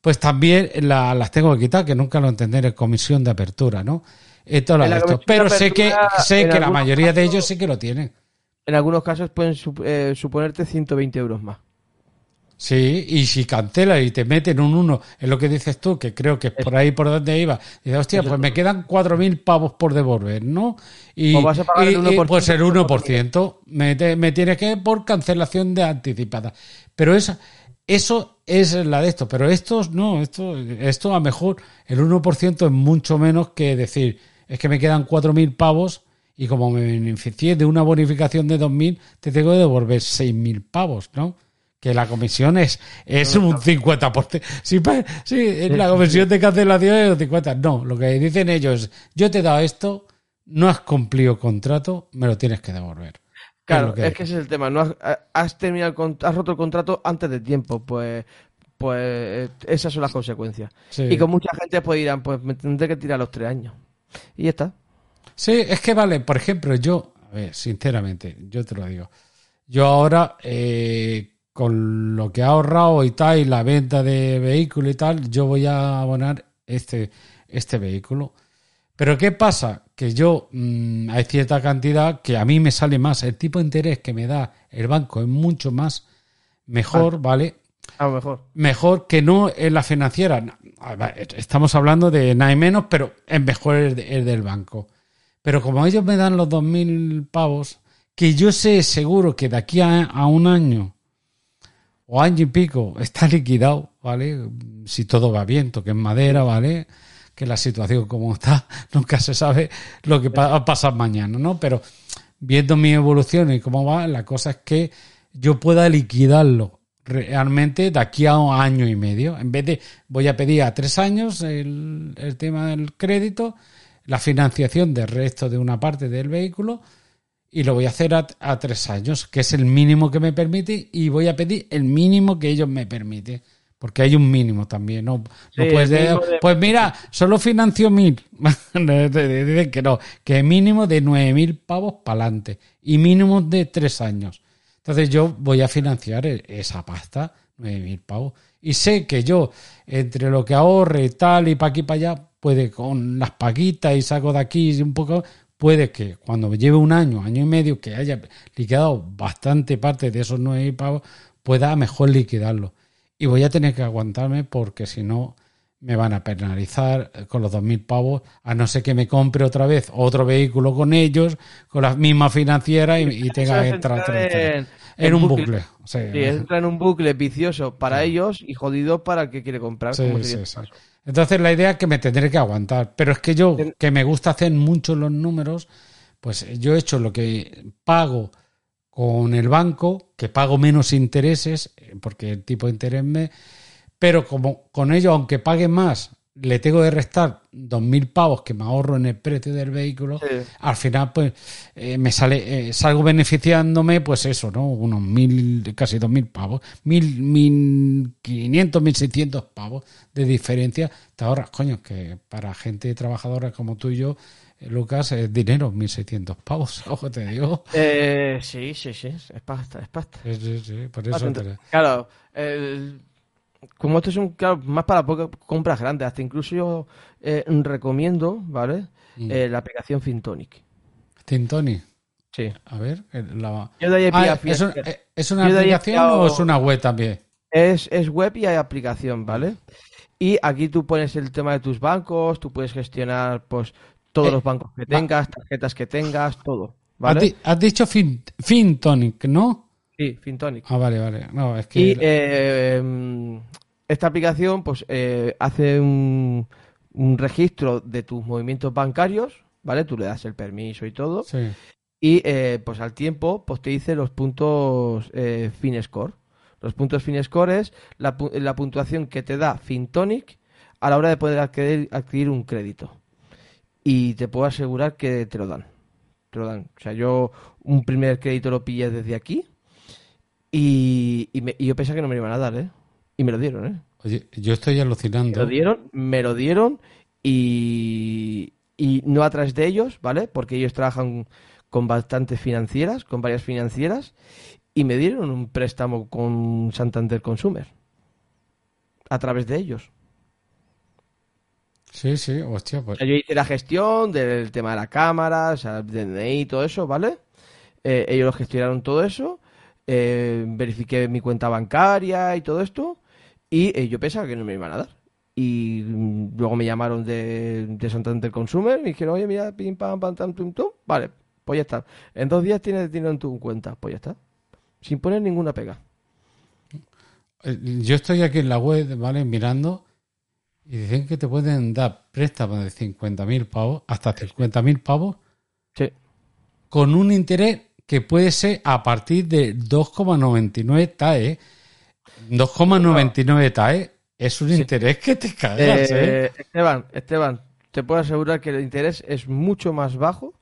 pues también las tengo que quitar, que nunca lo entenderé, comisión de apertura, ¿no? Pero sé que, sé que la mayoría de ellos sí que lo tienen. En algunos casos pueden eh, suponerte 120 euros más. Sí, y si cancela y te meten un 1 en lo que dices tú, que creo que es por ahí por donde iba, dices, hostia, pues me quedan 4.000 pavos por devolver, ¿no? Y, pues, el pues el 1%, me, me tienes que por cancelación de anticipada. Pero esa, eso es la de esto, pero estos no, esto, esto a mejor el 1% es mucho menos que decir, es que me quedan 4.000 pavos y como me beneficié de una bonificación de 2.000, te tengo que devolver 6.000 pavos, ¿no? Que la comisión es, es un 50%. Sí, sí, la comisión de cancelación es un 50%. No, lo que dicen ellos es, yo te he dado esto, no has cumplido contrato, me lo tienes que devolver. Claro, es, que ese es el tema. No has, terminado has roto el contrato antes de tiempo, pues pues esas son las consecuencias. Y con mucha gente pues dirán, pues me tendré que tirar los tres años. Y ya está. Sí, es que vale, por ejemplo, yo, a ver, sinceramente, yo te lo digo. Yo ahora, eh, con lo que he ahorrado y tal, y la venta de vehículo y tal, yo voy a abonar este, este vehículo. Pero ¿qué pasa? Que yo mm, hay cierta cantidad que a mí me sale más. El tipo de interés que me da el banco es mucho más mejor, ah. ¿vale? Ah, mejor. Mejor que no en la financiera. Estamos hablando de nada y menos, pero es mejor el, del banco. Pero como ellos me dan los 2.000 pavos, que yo sé seguro que de aquí a, a un año o año y pico está liquidado, ¿vale? Si todo va bien, toque en madera, ¿vale? Que la situación como está, <laughs> nunca se sabe lo que va a pasar mañana, ¿no? Pero viendo mi evolución y cómo va, la cosa es que yo pueda liquidarlo realmente de aquí a un año y medio. En vez de voy a pedir a tres años el, tema del crédito, la financiación del resto de una parte del vehículo y lo voy a hacer a, a, tres años, que es el mínimo que me permite y voy a pedir el mínimo que ellos me permiten. Porque hay un mínimo también, ¿no? Pues mira, solo financió mil. <laughs> Dicen que no, que mínimo de nueve mil pavos para adelante y mínimo de tres años. Entonces yo voy a financiar e, esa pasta, 9.000 pavos. Y sé que yo, entre lo que ahorre y tal, y para aquí para allá, puede con las paquitas y saco de aquí y un poco, puede que cuando lleve un año, año y medio, que haya liquidado bastante parte de esos 9.000 pavos, pueda mejor liquidarlo. Y voy a tener que aguantarme porque si no me van a penalizar con los 2.000 pavos, a no ser que me compre otra vez otro vehículo con ellos, con la misma financiera y, tenga que entrar en, un bucle. Sí, entra en un bucle vicioso para ellos y jodido para el que quiere comprar. Entonces la idea es que me tendré que aguantar. Pero es que yo, que me gusta hacer mucho los números, pues yo he hecho lo que pago con el banco, que pago menos intereses, eh, porque el tipo de interés me pero como con ello, aunque pague más, le tengo que restar 2.000 pavos que me ahorro en el precio del vehículo, al final pues eh, me sale, eh, salgo beneficiándome pues eso, ¿no? Unos mil, casi 2.000 pavos, mil, mil quinientos, mil seiscientos pavos de diferencia, te ahorras, coño, que para gente trabajadora como tú y yo, Lucas, es dinero, 1.600 pavos, <laughs> ojo te digo. sí, sí, sí, es pasta, es pasta. Sí, sí, por eso Claro, el como esto es un, claro, más para compras grandes, hasta incluso yo eh, recomiendo, ¿vale? Mm. Eh, la aplicación Fintonic. ¿Fintonic? Sí. A ver, eh, la... Ah, ¿es, una aplicación o es una web también? Es, es web y hay aplicación, ¿vale? Y aquí tú pones el tema de tus bancos, tú puedes gestionar pues todos los bancos que tengas, tarjetas que tengas, todo. ¿vale? Has, dicho Fintonic, ¿no? Sí, Fintonic. Ah, vale, vale. No, es que... Y eh, esta aplicación pues eh, hace un, registro de tus movimientos bancarios, ¿vale? Tú le das el permiso y todo. Sí. Y eh, pues al tiempo pues te dice los puntos FinScore. Los puntos FinScore es la, la puntuación que te da Fintonic a la hora de poder adquirir, adquirir un crédito. Y te puedo asegurar que te lo dan. Te lo dan. O sea, yo un primer crédito lo pillé desde aquí y, yo pensaba que no me lo iban a dar, ¿eh? Y me lo dieron, ¿eh? Oye, yo estoy alucinando. Me lo dieron, me lo dieron y, y no a través de ellos, ¿vale? Porque ellos trabajan con bastantes financieras, con varias financieras, y me dieron un préstamo con Santander Consumer. A través de ellos. Sí, sí, hostia, pues. yo hice la gestión del tema de la cámara, o sea, DNI y todo eso, ¿vale? Eh, ellos lo gestionaron todo eso eh, verifiqué mi cuenta bancaria y todo esto, y eh, yo pensaba que no me iban a dar. Y mm, luego me llamaron de, de Santander Consumer y me dijeron, oye, mira, pim, pam, pam, tam, tum, tum. Vale, pues ya está. En dos días tienes dinero en tu cuenta, pues ya está. Sin poner ninguna pega. Yo estoy aquí en la web, ¿vale? Mirando y dicen que te pueden dar préstamos de 50.000 pavos, hasta 50.000 pavos. Sí. Con un interés que puede ser a partir de 2,99 TAE. 2,99 TAE es un interés que te cagas, ¿eh? ¿eh? Esteban, Esteban, te puedo asegurar que el interés es mucho más bajo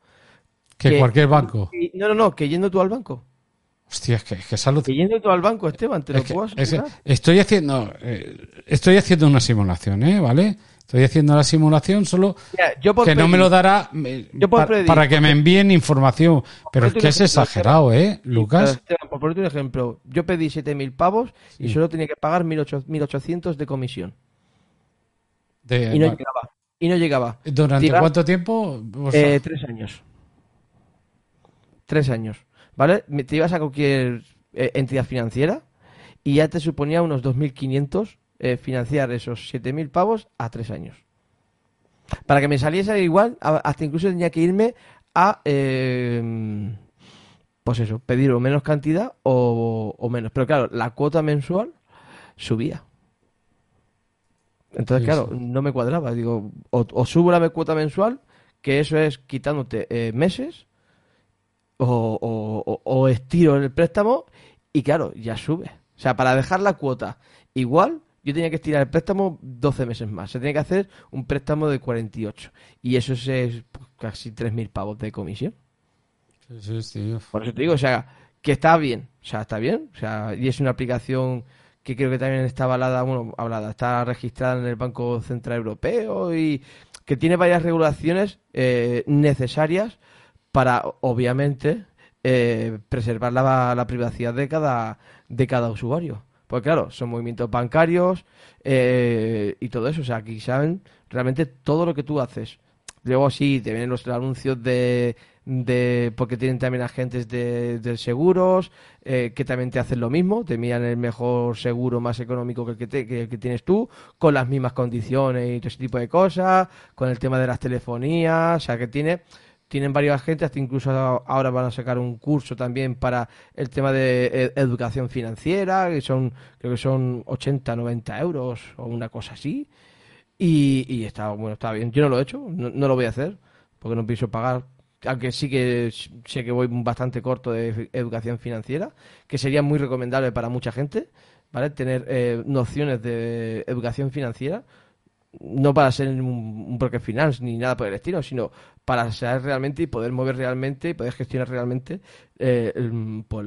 que, cualquier banco. no, no, no, que yendo tú al banco. Hostia, es que, es que salud. Yendo tú al banco, Esteban, te lo puedo estoy haciendo, eh, estoy haciendo una simulación, ¿eh? ¿Vale? Estoy haciendo la simulación solo que no me lo dará para, que me envíen información. Pero es que es exagerado, ¿eh, Lucas? por ponerte un ejemplo, yo pedí 7.000 pavos y solo tenía que pagar 1.800 de comisión. y, no llegaba, y no llegaba. ¿Durante cuánto tiempo? Eh, tres años. Tres años. ¿Vale? Te ibas a cualquier eh, entidad financiera y ya te suponía unos 2.500 eh, financiar esos 7.000 pavos a tres años. Para que me saliese igual, hasta incluso tenía que irme a, em, pues eso, pedir o menos cantidad o, menos. Pero claro, la cuota mensual subía. Entonces, claro, no me cuadraba. Digo, o, subo la cuota mensual, que eso es quitándote eh, meses, o, o estiro el préstamo y claro, ya sube. O sea, para dejar la cuota igual, yo tenía que estirar el préstamo 12 meses más. Se tenía que hacer un préstamo de 48. Y eso es, casi 3.000 pavos de comisión. Sí, sí, Por eso te digo, o sea, que está bien. O sea, está bien. O sea, y es una aplicación que creo que también está avalada, bueno, hablada, está registrada en el Banco Central Europeo y que tiene varias regulaciones eh, necesarias para, obviamente, eh, preservar la, privacidad de cada, de cada usuario. Pues claro, son movimientos bancarios eh, y todo eso. O sea, aquí saben realmente todo lo que tú haces. Luego sí, te vienen los anuncios de, de porque tienen también agentes de, de seguros eh, que también te hacen lo mismo, te miran el mejor seguro más económico que el que, te, que, que, tienes tú, con las mismas condiciones y todo ese tipo de cosas, con el tema de las telefonías, o sea que tiene tienen varios agentes, hasta incluso ahora van a sacar un curso también para el tema de e, educación financiera, que son, creo que son 80, 90 euros o una cosa así. Y, está, bueno, está bien. Yo no lo he hecho, no, no, lo voy a hacer, porque no pienso pagar. Aunque sí que sé que voy bastante corto de educación financiera, que sería muy recomendable para mucha gente, ¿vale? Tener eh, nociones de educación financiera, no para ser un, un broker finance ni nada por el estilo, sino para saber realmente y poder mover realmente y poder gestionar realmente eh, el, por,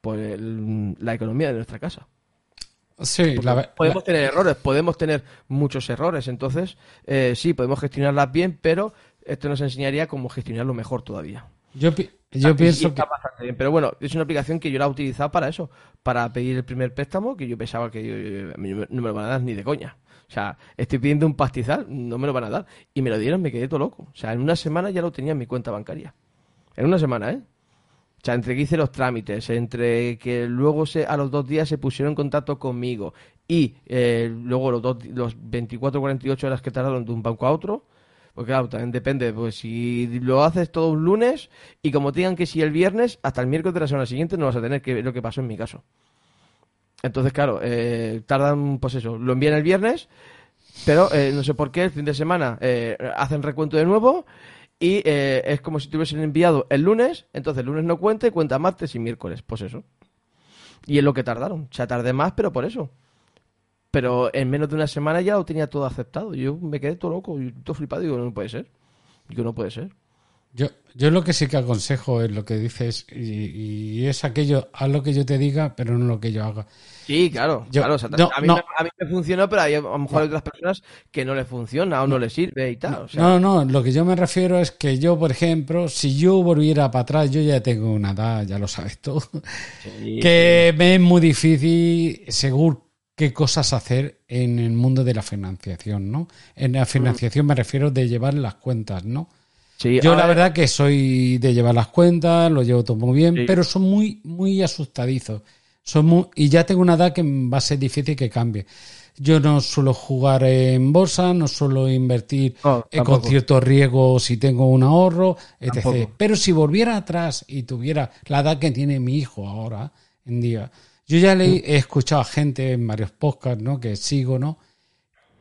por el, la economía de nuestra casa. Sí, la, podemos la... tener errores, podemos tener muchos errores, entonces eh, sí, podemos gestionarlas bien, pero esto nos enseñaría cómo gestionarlo mejor todavía. Yo, yo ah, pienso que... Bien, pero bueno, es una aplicación que yo la he utilizado para eso, para pedir el primer préstamo, que yo pensaba que yo, yo, no me lo van a dar ni de coña. O sea, estoy pidiendo un pastizal, no me lo van a dar. Y me lo dieron, me quedé todo loco. O sea, en una semana ya lo tenía en mi cuenta bancaria. En una semana, ¿eh? O sea, entre que hice los trámites, entre que luego se, a los dos días se pusieron en contacto conmigo y eh, luego los, dos, los 24 o 48 horas que tardaron de un banco a otro, pues claro, también depende. Pues si lo haces todo un lunes y como te digan que si el viernes, hasta el miércoles de la semana siguiente no vas a tener que ver lo que pasó en mi caso. Entonces, claro, eh, tardan, pues eso, lo envían el viernes, pero eh, no sé por qué, el fin de semana eh, hacen recuento de nuevo y eh, es como si te hubiesen enviado el lunes, entonces el lunes no cuenta y cuenta martes y miércoles, pues eso. Y es lo que tardaron, o sea, tardé más, pero por eso. Pero en menos de una semana ya lo tenía todo aceptado. Yo me quedé todo loco, y todo flipado, digo, no puede ser. Digo, no puede ser. Yo, yo lo que sí que aconsejo es lo que dices, y, y, es aquello, haz lo que yo te diga, pero no lo que yo haga. Sí, claro, yo, claro. O sea, no, a, mí, no. a, mí, me funcionó, pero hay, a lo mejor hay otras personas que no les funciona o no les sirve y tal. O sea. No, no, lo que yo me refiero es que yo, por ejemplo, si yo volviera para atrás, yo ya tengo una edad, ya lo sabes tú, sí, <laughs> que sí. me es muy difícil, seguro qué cosas hacer en el mundo de la financiación, ¿no? En la financiación me refiero de llevar las cuentas, ¿no? Sí, Yo la verdad que soy de llevar las cuentas, lo llevo todo muy bien, sí. pero son muy, muy asustadizos. Son muy, y ya tengo una edad que va a ser difícil que cambie. Yo no suelo jugar en bolsa, no suelo invertir eh, con cierto riesgo si tengo un ahorro, etc. Tampoco. Pero si volviera atrás y tuviera la edad que tiene mi hijo ahora en día, yo ya le he escuchado a gente en varios podcasts, ¿no? Que sigo, ¿no?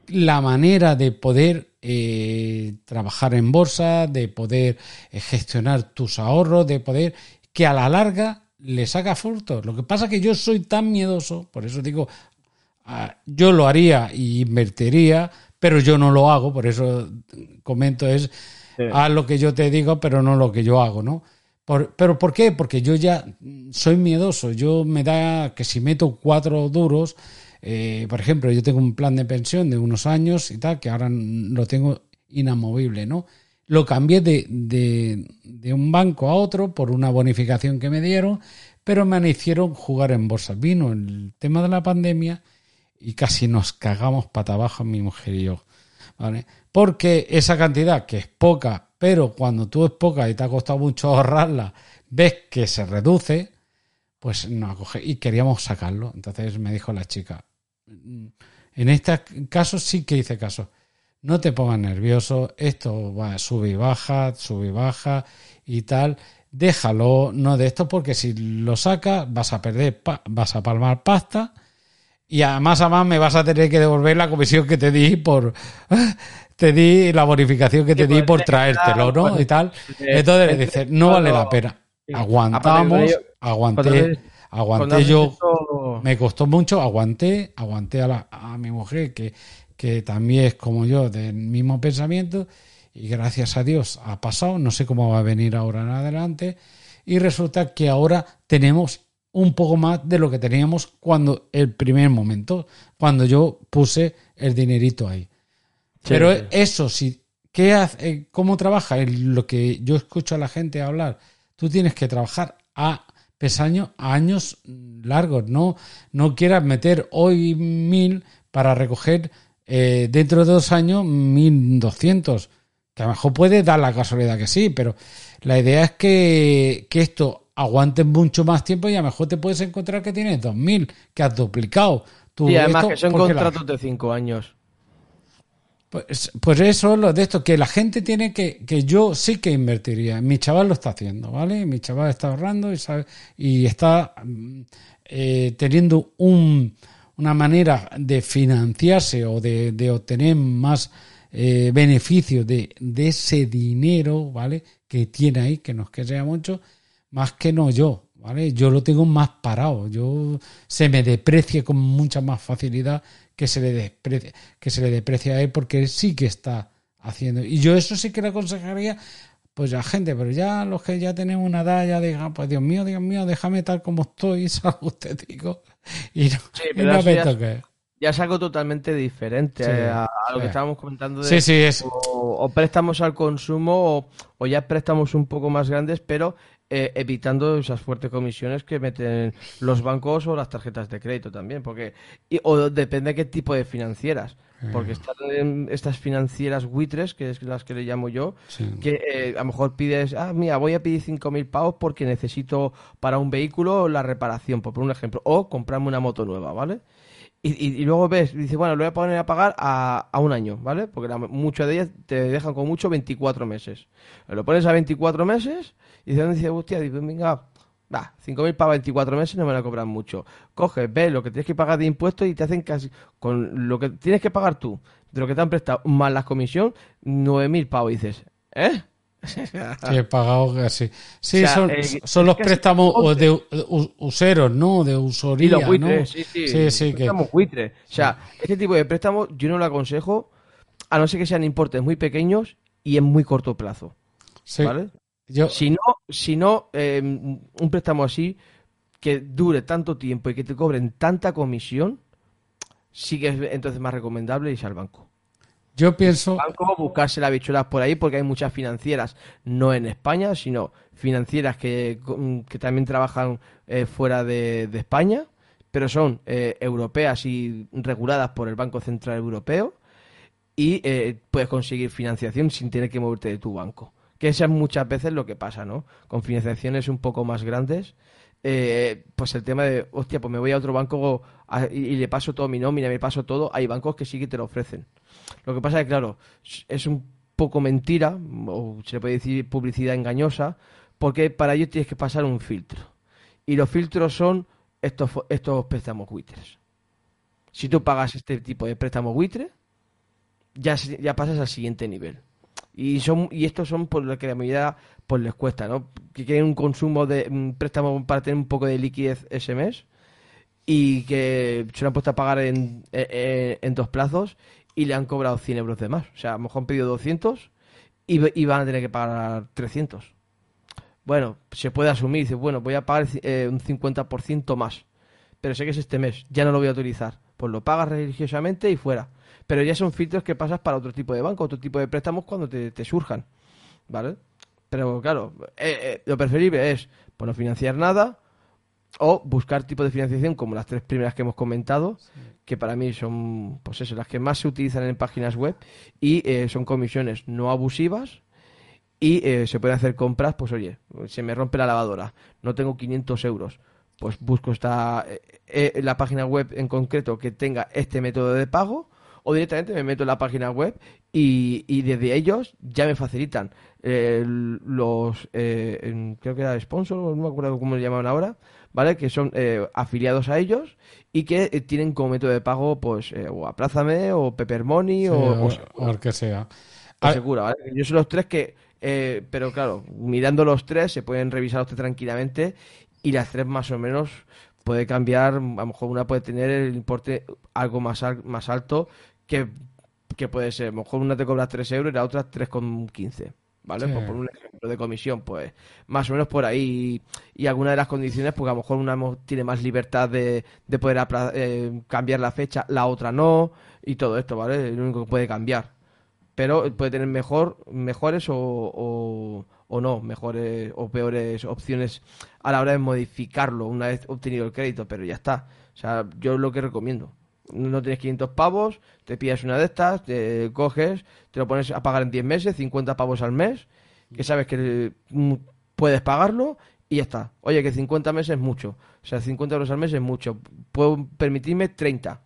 La manera de poder eh, trabajar en bolsa, de poder eh, gestionar tus ahorros, de poder que a la larga le saca frutos. Lo que pasa es que yo soy tan miedoso, por eso digo, uh, yo lo haría y invertiría, pero yo no lo hago, por eso comento es sí. haz lo que yo te digo, pero no lo que yo hago, ¿no? Por, pero ¿por qué? Porque yo ya soy miedoso. Yo me da que si meto cuatro duros, eh, por ejemplo, yo tengo un plan de pensión de unos años y tal, que ahora lo tengo inamovible, ¿no? Lo cambié de, de, de un banco a otro por una bonificación que me dieron, pero me hicieron jugar en bolsa. Vino el tema de la pandemia y casi nos cagamos pata abajo mi mujer y yo. ¿vale? Porque esa cantidad, que es poca, pero cuando tú es poca y te ha costado mucho ahorrarla, ves que se reduce, pues no acoge. Y queríamos sacarlo. Entonces me dijo la chica, en este caso sí que hice caso. No te pongas nervioso, esto va sube y baja, sube y baja y tal. Déjalo, no de esto, porque si lo sacas vas a perder, vas a palmar pasta y además además me vas a tener que devolver la comisión que te di por <laughs> te di la bonificación que te di por traértelo, ¿no? Y tal. Entonces le dices, no vale la pena. Aguantamos, aguanté, aguanté yo, me costó mucho, aguanté, aguanté a, la, a mi mujer que, que también es como yo, del mismo pensamiento, y gracias a Dios ha pasado, no sé cómo va a venir ahora en adelante, y resulta que ahora tenemos un poco más de lo que teníamos cuando el primer momento, cuando yo puse el dinerito ahí. Sí, Pero eso, si, ¿qué hace, ¿cómo trabaja? Lo que yo escucho a la gente hablar Tú tienes que trabajar a pesaño a años largos. No, no quieras meter hoy mil para recoger eh, dentro de dos años mil doscientos. Que a lo mejor puede dar la casualidad que sí, pero la idea es que, que esto aguante mucho más tiempo y a lo mejor te puedes encontrar que tienes dos mil, que has duplicado. y además que son contratos de cinco años. Pues, pues, eso, lo de esto, que la gente tiene que, que yo sí que invertiría. Mi chaval lo está haciendo, ¿vale? Mi chaval está ahorrando y, y está mm, eh, teniendo un, una manera de financiarse o de, obtener más eh, beneficios de, ese dinero, ¿vale? Que tiene ahí, que no es que sea mucho, más que no yo, ¿vale? Yo lo tengo más parado, yo se me deprecia con mucha más facilidad que se le deprecia, que se le deprecia a él porque él sí que está haciendo. Y yo eso sí que le aconsejaría pues a gente, pero ya los que ya tenemos una edad ya digan, pues Dios mío, Dios mío, déjame tal como estoy, <laughs> usted digo y no, sí, me ya, ya es algo totalmente diferente eh, a, lo que estábamos comentando de sí, es... o, préstamos al consumo o, o, ya préstamos un poco más grandes, pero eh, evitando esas fuertes comisiones que meten los bancos o las tarjetas de crédito también, porque o depende de qué tipo de financieras, porque están estas financieras buitres, que es las que le llamo yo, que eh, a lo mejor pides, ah, mira, voy a pedir 5.000 pavos porque necesito para un vehículo la reparación, por un ejemplo, o comprarme una moto nueva, ¿vale? Y, luego ves, dice, bueno, lo voy a poner a pagar a, a un año, ¿vale? Porque muchas de ellas te dejan con mucho 24 meses. Lo pones a 24 meses y dice, dice, hostia, dice, venga, va, 5.000 para 24 meses no me van a cobrar mucho. Coges, ves lo que tienes que pagar de impuestos y te hacen casi, con lo que tienes que pagar tú, de lo que te han prestado, más la comisión, 9.000 pavos. Y dices, ¿eh? Sí, he pagado casi. Sí, son, eh, son los préstamos de useros, ¿no? De usoría, ¿no? Sí, sí, sí, sí préstamos buitres. O sea, este tipo de préstamos yo no lo aconsejo, a no ser que sean importes muy pequeños y en muy corto plazo. ¿Vale? Yo... Si no, si no em, un préstamo así que dure tanto tiempo y que te cobren tanta comisión, sí que es entonces más recomendable irse al banco. Yo pienso. Banco, buscarse las bichuelas por ahí, porque hay muchas financieras, no en España, sino financieras que, que también trabajan eh, fuera de, España, pero son eh, europeas y reguladas por el Banco Central Europeo. Y eh, puedes conseguir financiación sin tener que moverte de tu banco. Que eso es muchas veces lo que pasa, ¿no? Con financiaciones un poco más grandes, pues el tema de, hostia, pues me voy a otro banco y, le paso todo mi nómina, me paso todo. Hay bancos que sí que te lo ofrecen. Lo que pasa es que, claro, es un poco mentira, o se le puede decir publicidad engañosa, porque para ello tienes que pasar un filtro. Y los filtros son estos, estos préstamos buitres. Si tú pagas este tipo de préstamos buitres, ya, ya pasas al siguiente nivel. Y son y estos son por lo que la mayoría pues les cuesta, ¿no? Que quieren un consumo de un préstamo para tener un poco de liquidez ese mes y que se lo han puesto a pagar en, en dos plazos y le han cobrado 100 euros de más. O sea, a lo mejor han pedido 200 y, van a tener que pagar 300. Bueno, se puede asumir, dice, bueno, voy a pagar eh, un 50% más, pero sé que es este mes, ya no lo voy a utilizar. Pues lo pagas religiosamente y fuera. Pero ya son filtros que pasas para otro tipo de banco, otro tipo de préstamos cuando te, surjan. ¿Vale? Pero claro, eh, eh, lo preferible es pues, no financiar nada, o buscar tipos de financiación como las tres primeras que hemos comentado, que para mí son, pues eso, las que más se utilizan en páginas web y eh, son comisiones no abusivas y eh, se pueden hacer compras, pues oye, se me rompe la lavadora, no tengo 500 euros, pues busco esta, eh, la página web en concreto que tenga este método de pago o directamente me meto en la página web y, y desde ellos ya me facilitan los, creo que era sponsor, no me acuerdo cómo le llaman ahora, ¿vale? Que son eh, afiliados a ellos y que eh, tienen como método de pago, pues, eh, o Aplázame, o Peppermoney, o, o, o, el que sea. O seguro, ¿vale? Yo son los tres que, pero claro, mirando los tres, se pueden revisar los tres tranquilamente y las tres más o menos puede cambiar, a lo mejor una puede tener el importe algo más, más alto que, que puede ser, a lo mejor una te cobra 3 euros y la otra 3,15. ¿vale? Pues por un ejemplo de comisión, pues más o menos por ahí. Y alguna de las condiciones, pues a lo mejor una tiene más libertad de, de poder eh, cambiar la fecha, la otra no, y todo esto, ¿vale? Lo único que puede cambiar. Pero puede tener mejor, mejores o, o no, mejores o peores opciones a la hora de modificarlo una vez obtenido el crédito, pero ya está. O sea, yo lo que recomiendo. No tienes 500 pavos, te pillas una de estas, te coges, te lo pones a pagar en 10 meses, 50 pavos al mes, que sabes que mm, puedes pagarlo y ya está. Oye, que 50 meses es mucho. O sea, 50 euros al mes es mucho. Puedo permitirme 30.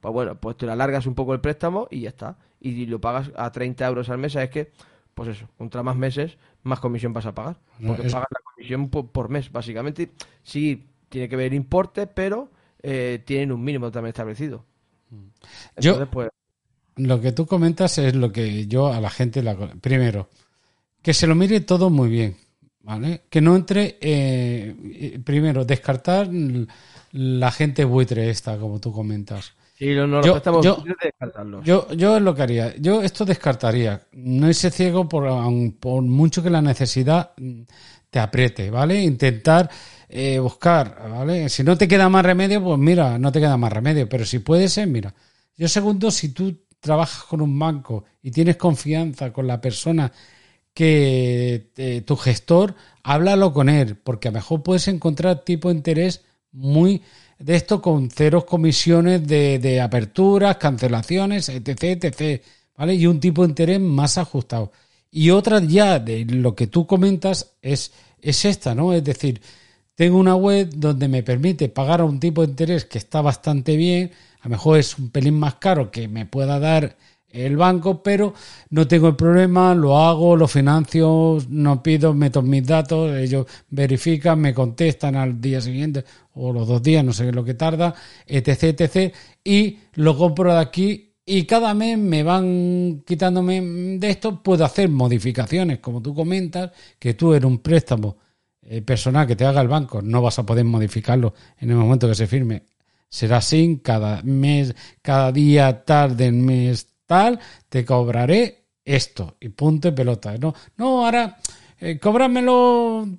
Pues bueno, pues te alargas un poco el préstamo y ya está. Y lo pagas a 30 euros al mes, es que, pues eso, contra más meses, más comisión vas a pagar. Porque pagas la comisión por, mes, básicamente. Sí, tiene que ver importe, pero eh, tienen un mínimo también establecido. yo, pues... Lo que tú comentas es lo que yo a la gente... La... Primero, que se lo mire todo muy bien. ¿Vale? Que no entre, eh, primero, descartar la gente buitre esta, como tú comentas. Sí, no, no, yo, estamos yo, yo, yo, es lo que haría. Yo esto descartaría. No ese ciego por, por mucho que la necesidad te apriete, ¿vale? Intentar eh, buscar, ¿vale? Si no te queda más remedio, pues mira, no te queda más remedio. Pero si puede ser, mira. Yo segundo, si tú trabajas con un banco y tienes confianza con la persona que eh, tu gestor, háblalo con él, porque a lo mejor puedes encontrar tipo de interés muy de esto con ceros comisiones de, aperturas, cancelaciones, etc, etc, ¿vale? Y un tipo de interés más ajustado. Y otra ya de lo que tú comentas es, es esta, ¿no? Es decir, tengo una web donde me permite pagar a un tipo de interés que está bastante bien, a lo mejor es un pelín más caro que me pueda dar el banco, pero no tengo el problema, lo hago, lo financio, no pido, meto mis datos, ellos verifican, me contestan al día siguiente o los dos días, no sé lo que tarda, etc, etc, y lo compro de aquí y cada mes me van quitándome de esto, puedo hacer modificaciones, como tú comentas, que tú eres un préstamo personal que te haga el banco, no vas a poder modificarlo en el momento que se firme. Será así, cada mes, cada día, tarde, mes, te cobraré esto y punto y pelota. No, no ahora eh,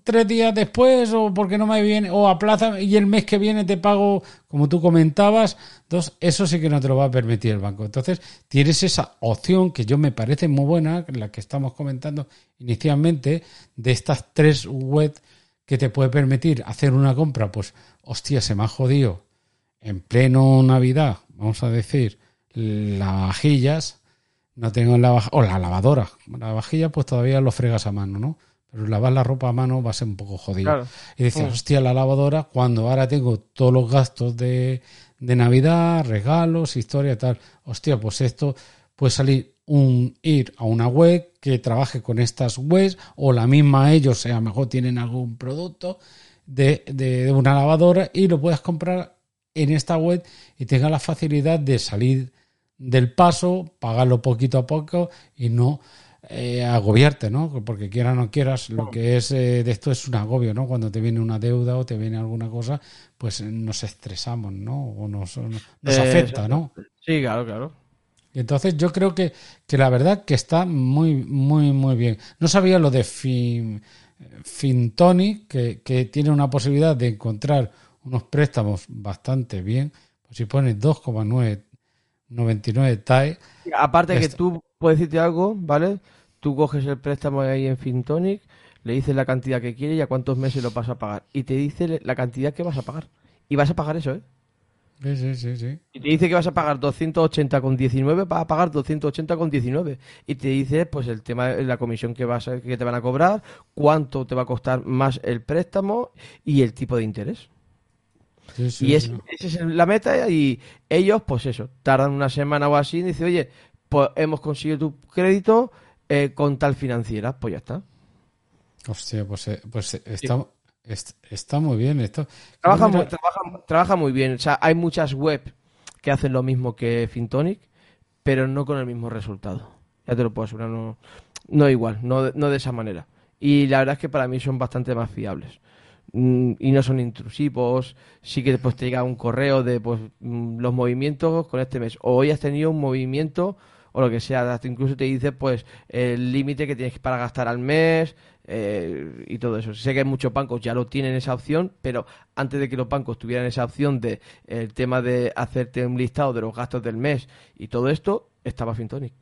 tres días después o porque no me viene o a plaza y el mes que viene te pago como tú comentabas. Entonces, eso sí que no te lo va a permitir el banco. Entonces, tienes esa opción que yo me parece muy buena, la que estamos comentando inicialmente, de estas tres web que te puede permitir hacer una compra, pues, hostia, se me ha jodido en pleno Navidad, vamos a decir, las vajillas, no tengo la o la lavadora. La vajilla, pues todavía lo fregas a mano, ¿no? Pero lavar la ropa a mano va a ser un poco jodido. Y dices, mm. hostia, la lavadora, cuando ahora tengo todos los gastos de, de Navidad, regalos, historia, tal. Hostia, pues esto puede salir un ir a una web que trabaje con estas webs o la misma ellos, sea mejor tienen algún producto de, de, de, una lavadora y lo puedas comprar en esta web y tenga la facilidad de salir del paso, pagarlo poquito a poco y no eh, agobiarte, ¿no? Porque quiera o no quieras, lo que es eh, de esto es un agobio, ¿no? Cuando te viene una deuda o te viene alguna cosa, pues nos estresamos, ¿no? O nos, nos afecta, ¿no? Sí, claro, claro. Y entonces yo creo que, que la verdad que está muy, muy, muy bien. No sabía lo de fin, Fintoni, que, que tiene una posibilidad de encontrar unos préstamos bastante bien. Pues si pones 2,9 99 TAE. Aparte que tú puedes decirte algo, ¿vale? Tú coges el préstamo ahí en Fintonic, le dices la cantidad que quieres y a cuántos meses lo vas a pagar. Y te dice la cantidad que vas a pagar. Y vas a pagar eso, ¿eh? Sí, sí, sí, sí. Y te dice que vas a pagar 280 con 19, vas a pagar 280 con 19. Y te dice, pues, el tema de la comisión que, vas que te van a cobrar, cuánto te va a costar más el préstamo y el tipo de interés y esa es la meta y ellos, pues eso, tardan una semana o así y dicen, oye, pues hemos conseguido tu crédito eh, con tal financiera, pues ya está. Hostia, pues, eh, pues eh, está, está, muy bien esto. Trabaja muy, trabaja, muy bien. O sea, hay muchas web que hacen lo mismo que Fintonic, pero no con el mismo resultado. Ya te lo puedo asegurar, no, no igual, no, no de esa manera. Y la verdad es que para mí son bastante más fiables. Mm, y no son intrusivos, sí que después te llega un correo de pues mm, los movimientos con este mes, o hoy has tenido un movimiento o lo que sea, incluso te dice pues el límite que tienes para gastar al mes eh, y todo eso. Sé que muchos bancos ya lo tienen esa opción, pero antes de que los bancos tuvieran esa opción de el tema de hacerte un listado de los gastos del mes y todo esto, estaba Fintonic.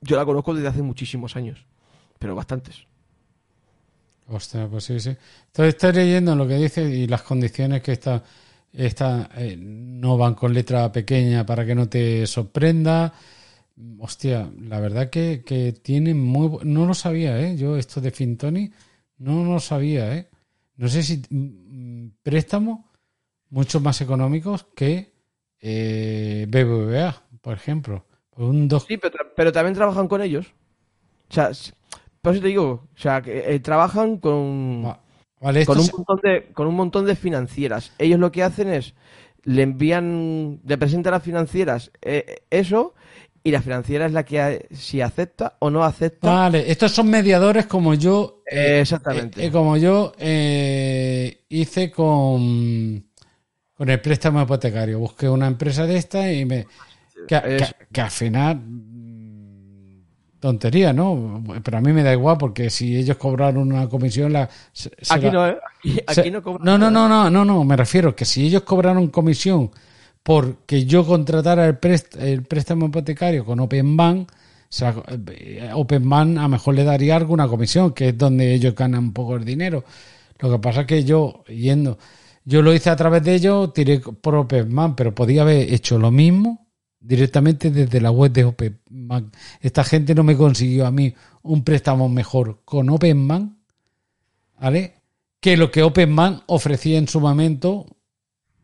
Yo la conozco desde hace muchísimos años, pero bastantes. Hostia, pues sí, sí. Entonces estoy leyendo lo que dice y las condiciones que está, está eh, no van con letra pequeña para que no te sorprenda. Hostia, la verdad que, que tiene muy... No lo sabía, ¿eh? Yo esto de Fintoni no lo sabía, ¿eh? No sé si mm, préstamo mucho más económicos que eh, BBVA, por ejemplo. Un Sí, pero, también trabajan con ellos. O sea, por eso te digo, o sea, que eh, trabajan con, con, un montón de, con un montón de financieras. Ellos lo que hacen es, le envían, le presentan a las financieras eh, eso y la financiera es la que si acepta o no acepta. Vale, estos son mediadores como yo. Eh, exactamente. como yo hice con, con el préstamo hipotecario. Busqué una empresa de esta y me. que al final tontería, ¿no? Pero a mí me da igual porque si ellos cobraron una comisión, la. aquí no, ¿eh? aquí, no cobran. No, no, no, no, no, no, me refiero que si ellos cobraron comisión porque yo contratara el, el préstamo hipotecario con Open Bank, eh, Open Bank a lo mejor le daría alguna comisión, que es donde ellos ganan un poco el dinero. Lo que pasa es que yo, yendo, yo lo hice a través de ellos, tiré por Open Bank, pero podía haber hecho lo mismo directamente desde la web de OpenBank. Esta gente no me consiguió a mí un préstamo mejor con OpenBank, ¿vale? Que lo que OpenBank ofrecía en su momento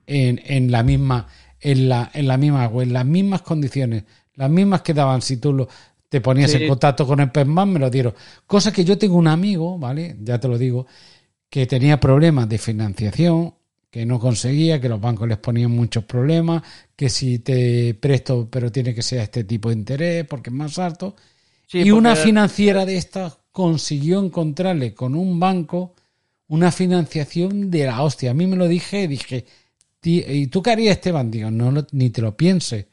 en, en la misma en la, en la misma en las mismas condiciones, las mismas que daban si tú lo, te ponías en contacto con OpenBank, me lo dieron. Cosa que yo tengo un amigo, ¿vale? Ya te lo digo, que tenía problemas de financiación que no conseguía, que los bancos les ponían muchos problemas, que si te presto, pero tiene que ser este tipo de interés porque es más alto. y una financiera de estas consiguió encontrarle con un banco una financiación de la hostia. A mí me lo dije, dije, ¿y tú qué harías, Esteban? Digo, no, ni te lo pienses,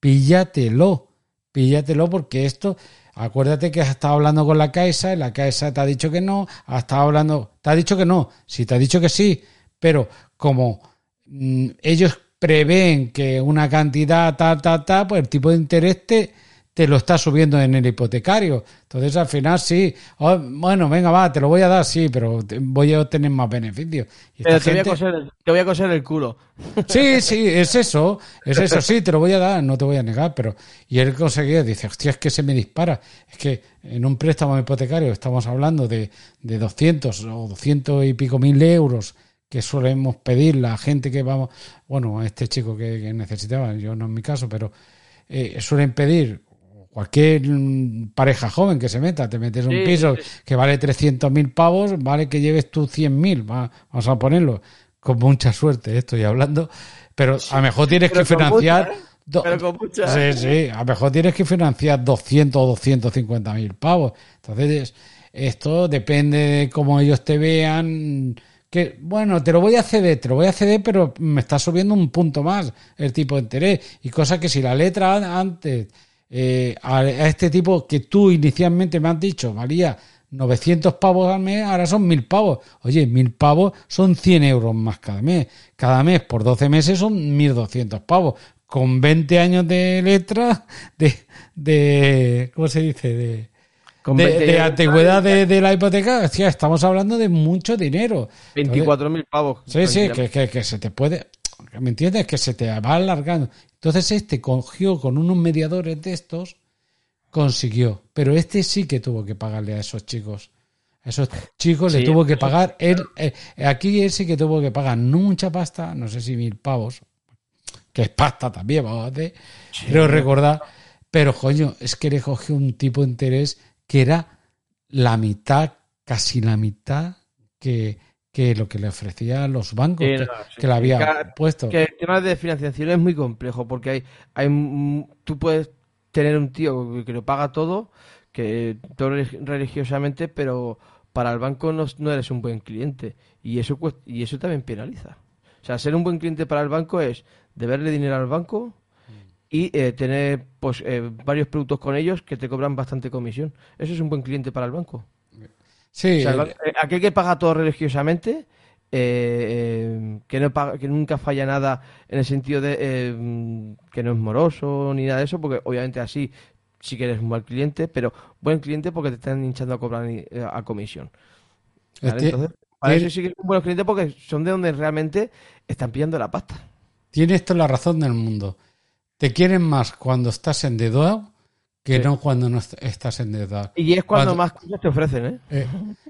píllatelo, píllatelo porque esto, acuérdate que has estado hablando con la Caixa y la Caixa te ha dicho que no, has estado hablando, te ha dicho que no, si te ha dicho que sí, pero como mm, ellos prevén que una cantidad, ta, ta, ta, pues el tipo de interés te, te lo está subiendo en el hipotecario. Entonces al final sí, oh, bueno, venga, va, te lo voy a dar, sí, pero voy a obtener más beneficios. pero te, voy a coser el, te voy a coser el culo. Sí, sí, es eso, es eso, sí, te lo voy a dar, no te voy a negar, pero... Y él conseguía, dice, hostia, es que se me dispara. Es que en un préstamo hipotecario estamos hablando de, de 200 o 200 y pico mil euros que solemos pedir la gente que vamos, bueno, a este chico que, necesitaba, yo no en mi caso, pero eh, suelen pedir cualquier pareja joven que se meta, te metes un piso que vale 300.000 pavos, vale que lleves tú 100.000, vamos a ponerlo, con mucha suerte, estoy hablando, pero a lo mejor tienes que financiar... ¿eh? Pero con mucha... Sí, sí, a lo mejor tienes que financiar 200 o 250 mil pavos. Entonces, esto depende de cómo ellos te vean que, bueno, te lo voy a ceder, te lo voy a ceder, pero me está subiendo un punto más el tipo de interés. Y cosa que si la letra antes eh, a, este tipo que tú inicialmente me has dicho valía 900 pavos al mes, ahora son 1000 pavos. Oye, 1000 pavos son 100 euros más cada mes. Cada mes por 12 meses son 1200 pavos. Con 20 años de letra, de, de ¿cómo se dice? De, de, antigüedad de, la hipoteca, estamos hablando de mucho dinero. 24.000 pavos. Sí, sí, que, se te puede, ¿me entiendes? Que se te va alargando. Entonces este cogió con unos mediadores de estos, consiguió. Pero este sí que tuvo que pagarle a esos chicos. A esos chicos le tuvo que pagar. Él, eh, aquí él sí que tuvo que pagar no mucha pasta, no sé si mil pavos, que es pasta también, vamos a hacer. Pero recordar, pero coño, es que le cogió un tipo de interés que era la mitad, casi la mitad que, lo que le ofrecían los bancos que, le había puesto. Que el tema de financiación es muy complejo porque hay, hay tú puedes tener un tío que lo paga todo, que todo religiosamente, pero para el banco no, no, eres un buen cliente y eso y eso también penaliza. O sea, ser un buen cliente para el banco es deberle dinero al banco, y eh, tener pues eh, varios productos con ellos que te cobran bastante comisión. Eso es un buen cliente para el banco. Sí. O eh, aquel que paga todo religiosamente, que, no paga, que nunca falla nada en el sentido de que no es moroso ni nada de eso, porque obviamente así sí que eres un mal cliente, pero buen cliente porque te están hinchando a cobrar a comisión. Entonces, para eso sí que son buenos clientes porque son de donde realmente están pillando la pasta. Tienes toda la razón del mundo. Te quieren más cuando estás endeudado que no cuando no estás endeudado. Y es cuando, más cosas te ofrecen, ¿eh? ¿eh?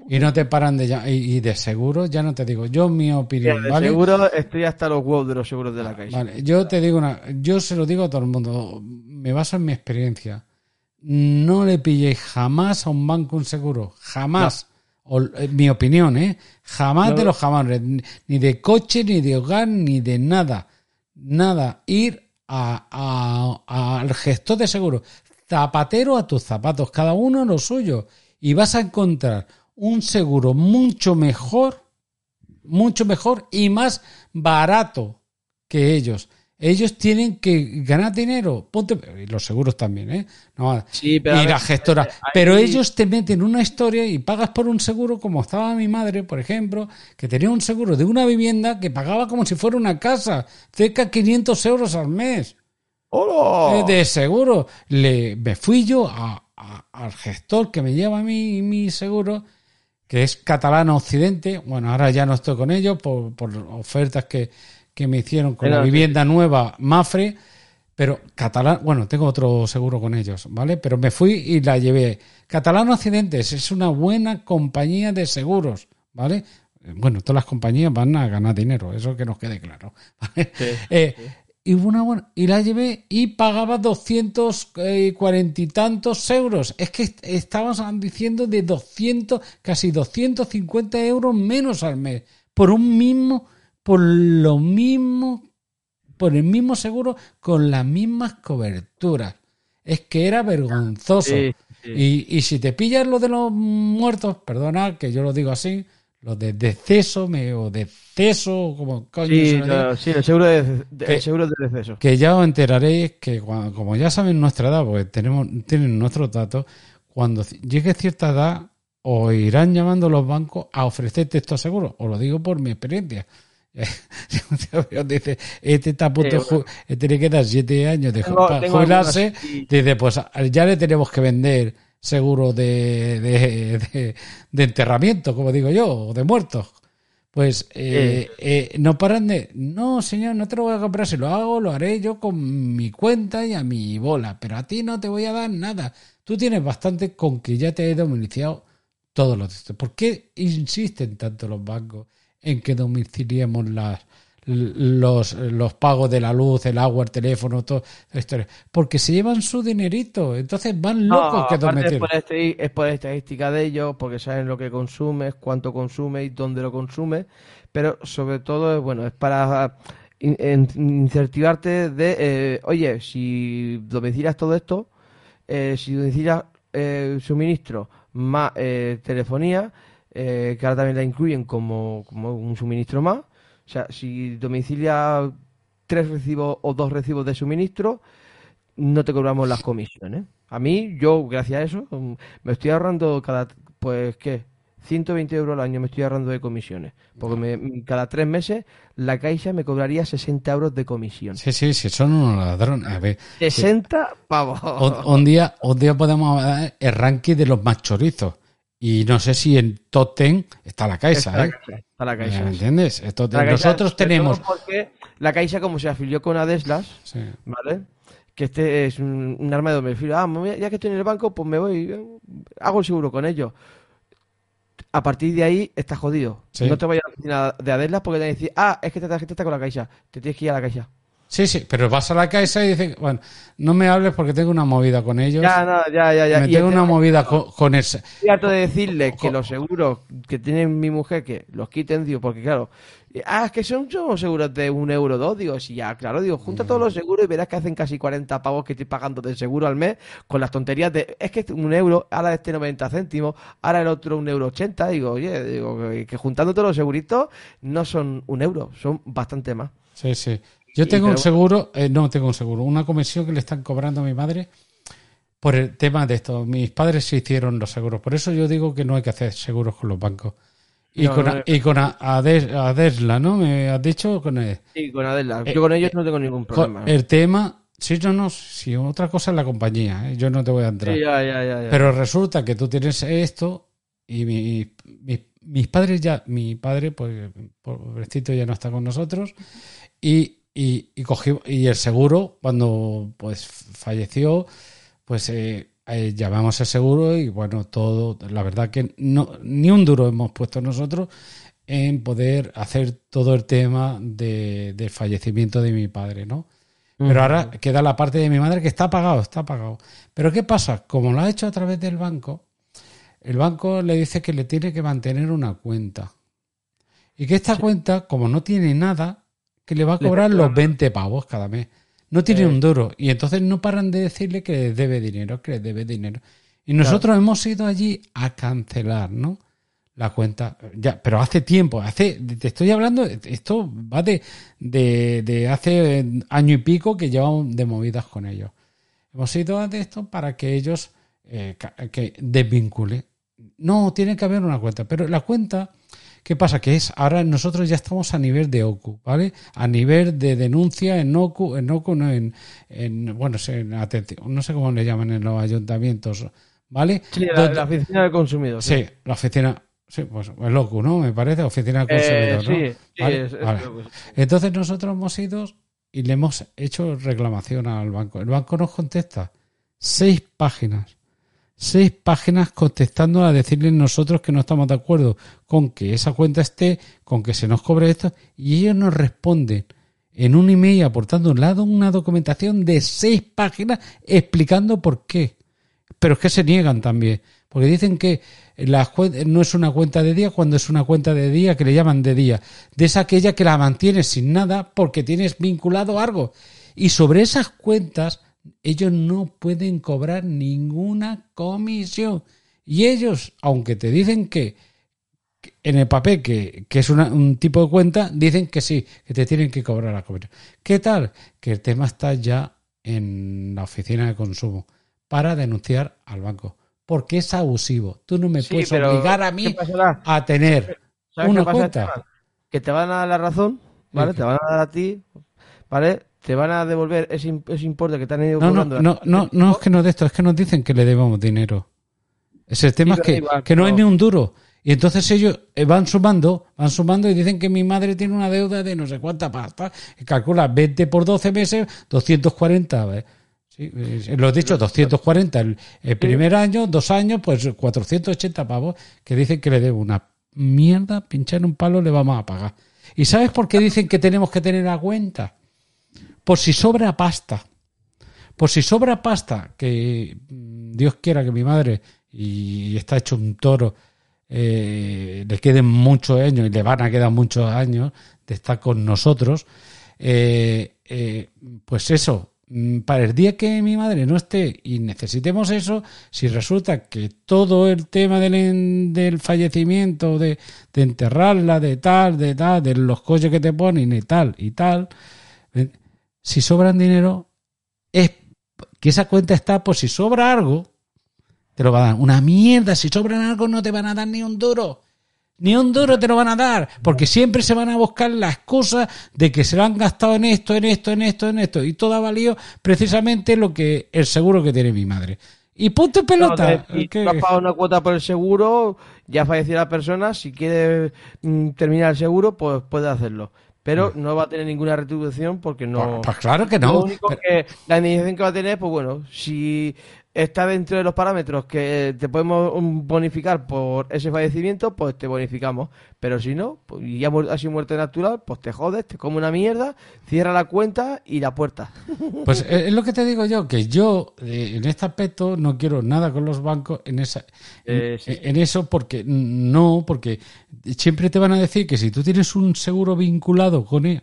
y no te paran de ya, y, de seguro, ya no te digo, yo mi opinión, de seguro estoy hasta los huevos de los seguros de la calle. Vale, yo te digo una, yo se lo digo a todo el mundo, me baso en mi experiencia. No le pilléis jamás a un banco un seguro, jamás. Eh, mi opinión, ¿eh? Jamás de los jamás, ni de coche, ni de hogar, ni de nada. Nada. Ir al gestor de seguro zapatero a tus zapatos, cada uno lo suyo, y vas a encontrar un seguro mucho mejor, mucho mejor y más barato que ellos. Ellos tienen que ganar dinero, ponte, y los seguros también, ¿eh? No, y la gestora. Eh, pero ellos te meten una historia y pagas por un seguro, como estaba mi madre, por ejemplo, que tenía un seguro de una vivienda que pagaba como si fuera una casa, cerca de 500 euros al mes. ¡Hola! Eh, de seguro. Le, me fui yo al gestor que me lleva mi, mi seguro, que es Catalana Occidente. Bueno, ahora ya no estoy con ellos por, ofertas que, me hicieron con la vivienda nueva Mafre. Pero catalán, bueno, tengo otro seguro con ellos, ¿vale? Pero me fui y la llevé. Catalán Occidentes es una buena compañía de seguros, ¿vale? Bueno, todas las compañías van a ganar dinero, eso que nos quede claro. <laughs> ¿vale? Eh, y una buena, y la llevé y pagaba 240 y tantos euros. Es que estaban diciendo de 200, casi 250 euros menos al mes. Por un mismo, por lo mismo, por el mismo seguro, con las mismas coberturas. Es que era vergonzoso. Y, y si te pillas lo de los muertos, perdona que yo lo digo así, los de deceso me, o deceso, como coño sí, sí, el seguro de, el seguro de deceso. Que ya os enteraréis que como ya saben nuestra edad, porque tenemos, tienen nuestros datos, cuando llegue cierta edad os irán llamando los bancos a ofrecerte estos seguros. Os lo digo por mi experiencia. <laughs> dice, este está a punto este le queda siete años de jubilarse. Dice, pues ya le tenemos que vender seguro de, de, de, enterramiento, como digo yo, o de muertos. Pues eh, eh, no paran de, no señor, no te lo voy a comprar, si lo hago, lo haré yo con mi cuenta y a mi bola, pero a ti no te voy a dar nada. Tú tienes bastante con que ya te he domiciliado todos los ¿Por qué insisten tanto los bancos en que domiciliemos las, los, los pagos de la luz, el agua, el teléfono, todo esto. Porque se llevan su dinerito, entonces van locos que es por, es por estadística de ellos, porque saben lo que consumes, cuánto consume y dónde lo consume, pero sobre todo, bueno, es para incentivarte de, eh, oye, si domicilias todo esto, eh, si domicilias eh, suministro más eh, telefonía, que ahora también la incluyen como, como un suministro más, o sea, si domicilia tres recibos o dos recibos de suministro, no te cobramos las comisiones. A mí, yo, gracias a eso, mm, me estoy ahorrando cada, pues, ¿qué? 120 euros al año me estoy ahorrando de comisiones. Porque me, cada tres meses la Caixa me cobraría 60 euros de comisión. Sí, sí, sí, son unos ladrones. A ver, 60 pavos. Un, día, un día podemos ver el ranking de los más chorizos. Y no sé si en top está la Caixa, ¿eh? Está la Caixa. ¿Me entiendes? nosotros tenemos... Porque la Caixa, como se afilió con Adeslas, ¿vale? Que este es un, arma de doble filo. Ah, ya que estoy en el banco, pues me voy, hago el seguro con ellos. A partir de ahí estás jodido. No te vayas a la oficina de Adeslas porque te van a decir, ah, es que esta tarjeta está con la Caixa. Te tienes que ir a la Caixa. Sí, sí, pero vas a la casa y dices, bueno, no me hables porque tengo una movida con ellos. Ya, no, ya, ya, ya. Me tengo una movida con, ese. Trato de decirles que los seguros que tiene mi mujer, que los quiten, digo, porque claro, ah, es que son, son seguros de un euro dos, digo, sí, ya, claro, digo, junta todos los seguros y verás que hacen casi 40 pavos que estoy pagando de seguro al mes con las tonterías de, es que un euro, ahora este 90 céntimos, ahora el otro un euro 80, digo, oye, digo, que juntando todos los seguritos no son un euro, son bastante más. Sí, sí. Yo tengo un seguro, eh, no tengo un seguro, una comisión que le están cobrando a mi madre por el tema de esto. Mis padres se hicieron los seguros, por eso yo digo que no hay que hacer seguros con los bancos. Y con, y con Adesla, ¿no? ¿Me has dicho? Con Sí, con Adesla. Yo con ellos no tengo ningún problema. El tema, sí, no, no, si otra cosa es la compañía, ¿eh? yo no te voy a entrar. Sí, ya, ya, ya, Pero resulta que tú tienes esto y mi, mis padres ya, mi padre, pues, pobrecito, ya no está con nosotros. Y, y, y, y el seguro, cuando pues falleció, pues eh, eh, llamamos al seguro y bueno, todo, la verdad que no, ni un duro hemos puesto nosotros en poder hacer todo el tema de, del fallecimiento de mi padre, ¿no? Pero ahora queda la parte de mi madre que está pagado, está pagado. Pero ¿qué pasa? Como lo ha hecho a través del banco, el banco le dice que le tiene que mantener una cuenta. Y que esta cuenta, como no tiene nada, que le va a cobrar los 20 pavos cada mes. No tiene eh. un duro. Y entonces no paran de decirle que le debe dinero, que le debe dinero. Y nosotros hemos ido allí a cancelar, ¿no? La cuenta. Ya, pero hace tiempo, hace, te estoy hablando, esto va de, de, hace año y pico que llevamos de movidas con ellos. Hemos ido a esto para que ellos eh, que desvincule. No, tiene que haber una cuenta, pero la cuenta ¿Qué pasa? Que es, ahora nosotros ya estamos a nivel de OCU, ¿vale? A nivel de denuncia en OCU, en OCU, no en, en bueno, en atención, no sé cómo le llaman en los ayuntamientos, ¿vale? Sí, la, oficina de consumidor. Sí. la oficina, sí, pues el OCU, ¿no? Me parece, oficina de eh, consumidor, ¿no? Sí, Entonces nosotros hemos ido y le hemos hecho reclamación al banco. El banco nos contesta seis páginas seis páginas contestando a decirles nosotros que no estamos de acuerdo con que esa cuenta esté, con que se nos cobre esto, y ellos nos responden en un email aportando un lado una documentación de seis páginas explicando por qué. Pero es que se niegan también, porque dicen que la, no es una cuenta de día cuando es una cuenta de día que le llaman de día. De esa aquella que la mantienes sin nada porque tienes vinculado algo. Y sobre esas cuentas ellos no pueden cobrar ninguna comisión. Y ellos, aunque te dicen que, en el papel que, es un tipo de cuenta, dicen que sí, que te tienen que cobrar la comisión. ¿Qué tal? Que el tema está ya en la oficina de consumo para denunciar al banco. Porque es abusivo. Tú no me puedes obligar a mí a tener una cuenta. Que te van a dar la razón, ¿vale? Te van a dar a ti, ¿vale? Te van a devolver ese, ese importe que te han ido no, No, no, no, no, es que no de esto, es que nos dicen que le debamos dinero. Ese tema es que, que no hay ni un duro. Y entonces ellos eh, van sumando, van sumando y dicen que mi madre tiene una deuda de no sé cuánta pasta. Y calcula 20 por 12 meses, 240. ¿eh? Sí, lo he dicho, 240 el, el primer año, dos años, pues 480 pavos, que dicen que le debo una mierda, pinchar un palo le vamos a pagar. ¿Y sabes por qué dicen que tenemos que tener a cuenta? Por si sobra pasta. Por si sobra pasta, que mm, Dios quiera que mi madre, y está hecho un toro, eh, le queden muchos años y le van a quedar muchos años de estar con nosotros, eh, eh, pues eso, mm, para el día que mi madre no esté y necesitemos eso, si resulta que todo el tema del, del fallecimiento, de, de, enterrarla, de tal, de tal, de los coches que te ponen y tal y tal, si sobran dinero, es que esa cuenta está por si sobra algo, te lo va a dar. Una mierda, si sobran algo no te van a dar ni un duro. Ni un duro te lo van a dar, porque siempre se van a buscar las cosas de que se lo han gastado en esto, en esto, en esto, en esto. Y todo ha valido precisamente lo que el seguro que tiene mi madre. Y punto pelota. si has pagado una cuota por el seguro, ya falleció la persona, si quiere mm, terminar el seguro, pues puede hacerlo pero no va a tener ninguna retribución porque no. Pues, pues claro que no. Lo único que la indemnización que va a tener, pues bueno, si está dentro de los parámetros que te podemos bonificar por ese fallecimiento, pues te bonificamos. Pero si no, pues, y ya ha sido muerte natural, pues te jodes, te come una mierda, cierra la cuenta y la puerta. <laughs> Pues eh, es lo que te digo yo, que yo eh, en este aspecto no quiero nada con los bancos en esa en, eh, eso porque no, porque siempre te van a decir que si tú tienes un seguro vinculado con él,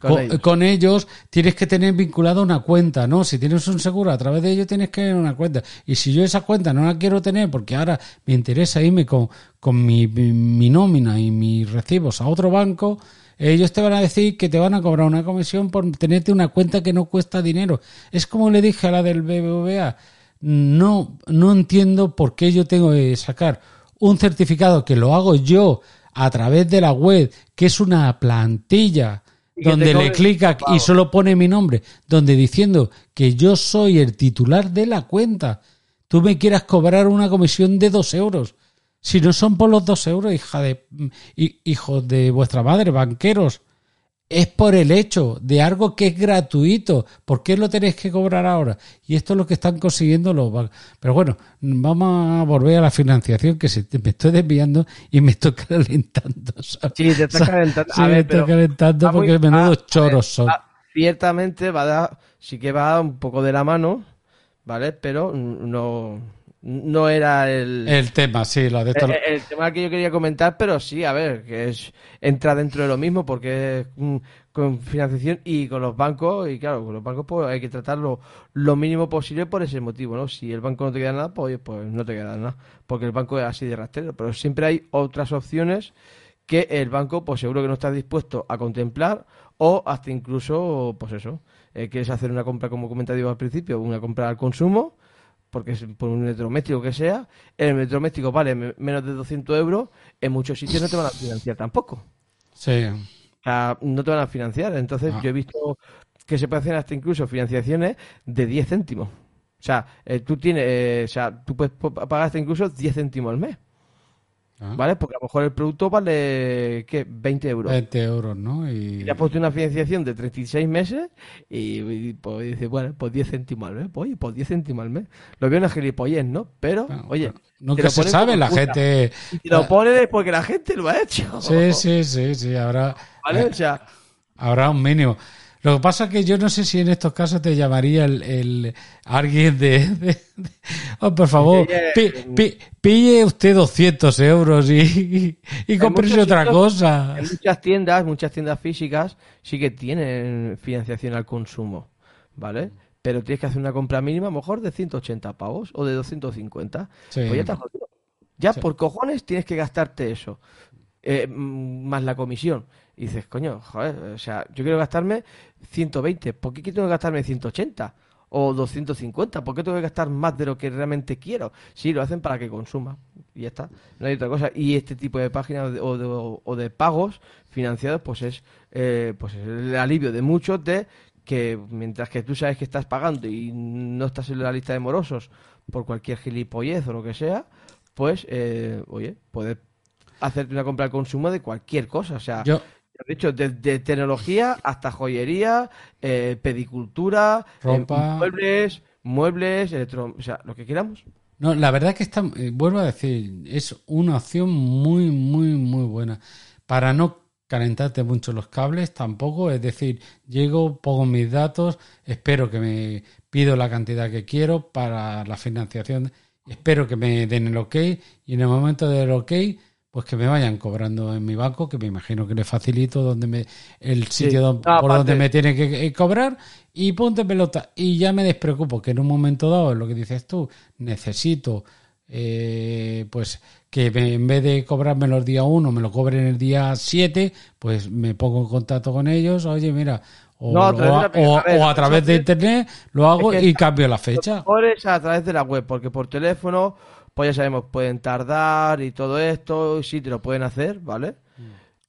con, ellos. tienes que tener vinculado una cuenta, ¿no? Si tienes un seguro a través de ellos tienes que tener una cuenta. Y si yo esa cuenta no la quiero tener porque ahora me interesa irme con, con mi, mi nómina y mis recibos a otro banco, ellos te van a decir que te van a cobrar una comisión por tenerte una cuenta que no cuesta dinero. Es como le dije a la del BBVA, no, no entiendo por qué yo tengo que sacar un certificado que lo hago yo a través de la web, que es una plantilla donde le clica y solo pone mi nombre, donde diciendo que yo soy el titular de la cuenta, tú me quieras cobrar una comisión de dos euros. Si no son por los dos euros, hija de, hijos de vuestra madre, banqueros es por el hecho de algo que es gratuito. ¿Por qué lo tenéis que cobrar ahora? Y esto es lo que están consiguiendo los bancos. Pero bueno, vamos a volver a la financiación que se, me estoy desviando y me estoy <laughs> calentando. Sí, te estás <laughs> calentando. Sí, me estoy calentando porque menudos choros son. ciertamente va a dar, sí que va un poco de la mano, ¿vale? Pero no no era el, el tema, sí, lo de El, tema que yo quería comentar, pero sí, a ver, que es entra dentro de lo mismo porque es con financiación y con los bancos, y claro, con los bancos pues hay que tratarlo lo mínimo posible por ese motivo, ¿no? Si el banco no te queda nada, pues, pues no te queda nada, porque el banco es así de rastrero, pero siempre hay otras opciones que el banco pues seguro que no está dispuesto a contemplar o hasta incluso, pues eso, eh, quieres hacer una compra como comentaba al principio, una compra al consumo, porque es por un electrodoméstico que sea, el electrodoméstico vale menos de 200 euros, en muchos sitios no te van a financiar tampoco. Sí. O sea, no te van a financiar. Entonces, ah. yo he visto que se pueden hacer hasta incluso financiaciones de 10 céntimos. O sea, eh, tú tienes, eh, o sea, tú puedes pagar hasta incluso 10 céntimos al mes. Ah. ¿Vale? Porque a lo mejor el producto vale, ¿qué? 20 euros. 20 euros, ¿no? Y... ya has puesto una financiación de 36 meses y, pues dice, bueno, pues 10 céntimos al mes. Pues, oye, pues 10 céntimos al mes. Lo veo una gilipollez, ¿no? Pero, oye... nunca se sabe, la gente... Y lo pones porque la gente lo ha hecho. Sí, sí, sí, sí, ahora... <laughs> ¿Vale? O sea... Habrá un mínimo. Lo que pasa es que yo no sé si en estos casos te llamaría el, alguien de, oh, por favor, pille usted 200 euros y, y, otra cosa. En muchas tiendas, muchas tiendas físicas sí que tienen financiación al consumo, ¿vale? Pero tienes que hacer una compra mínima, a lo mejor de 180 pavos o de 250. Pues ya Ya por cojones tienes que gastarte eso. Eh, más la comisión. Y dices, coño, joder, o sea, yo quiero gastarme 120, ¿por qué tengo que gastarme 180? O 250, ¿por qué tengo que gastar más de lo que realmente quiero? Sí, lo hacen para que consuma. Y ya está, no hay otra cosa. Y este tipo de páginas o de, o de pagos financiados, pues es, eh, pues es el alivio de muchos de que mientras que tú sabes que estás pagando y no estás en la lista de morosos por cualquier gilipollez o lo que sea, pues, eh, oye, puedes hacerte una compra de consumo de cualquier cosa. O sea, de hecho, desde tecnología hasta joyería, eh, pedicultura, eh, muebles, muebles, electro, o sea, lo que queramos. No, la verdad que está, eh, vuelvo a decir, es una opción muy, muy, muy buena. Para no calentarte mucho los cables tampoco, es decir, llego, pongo mis datos, espero que me pido la cantidad que quiero para la financiación, espero que me den el ok y en el momento del ok pues que me vayan cobrando en mi banco, que me imagino que le facilito donde me, el sitio por donde me tiene que eh, cobrar y ponte pelota. Y ya me despreocupo que en un momento dado, lo que dices tú, necesito eh, pues que en vez de cobrarme los días 1, me lo cobren el día 7, pues me pongo en contacto con ellos, oye, mira, o, a, través de internet lo hago y cambio la fecha. a través de la web, porque por teléfono pues ya sabemos, pueden tardar y todo esto, sí te lo pueden hacer, ¿vale? Mm.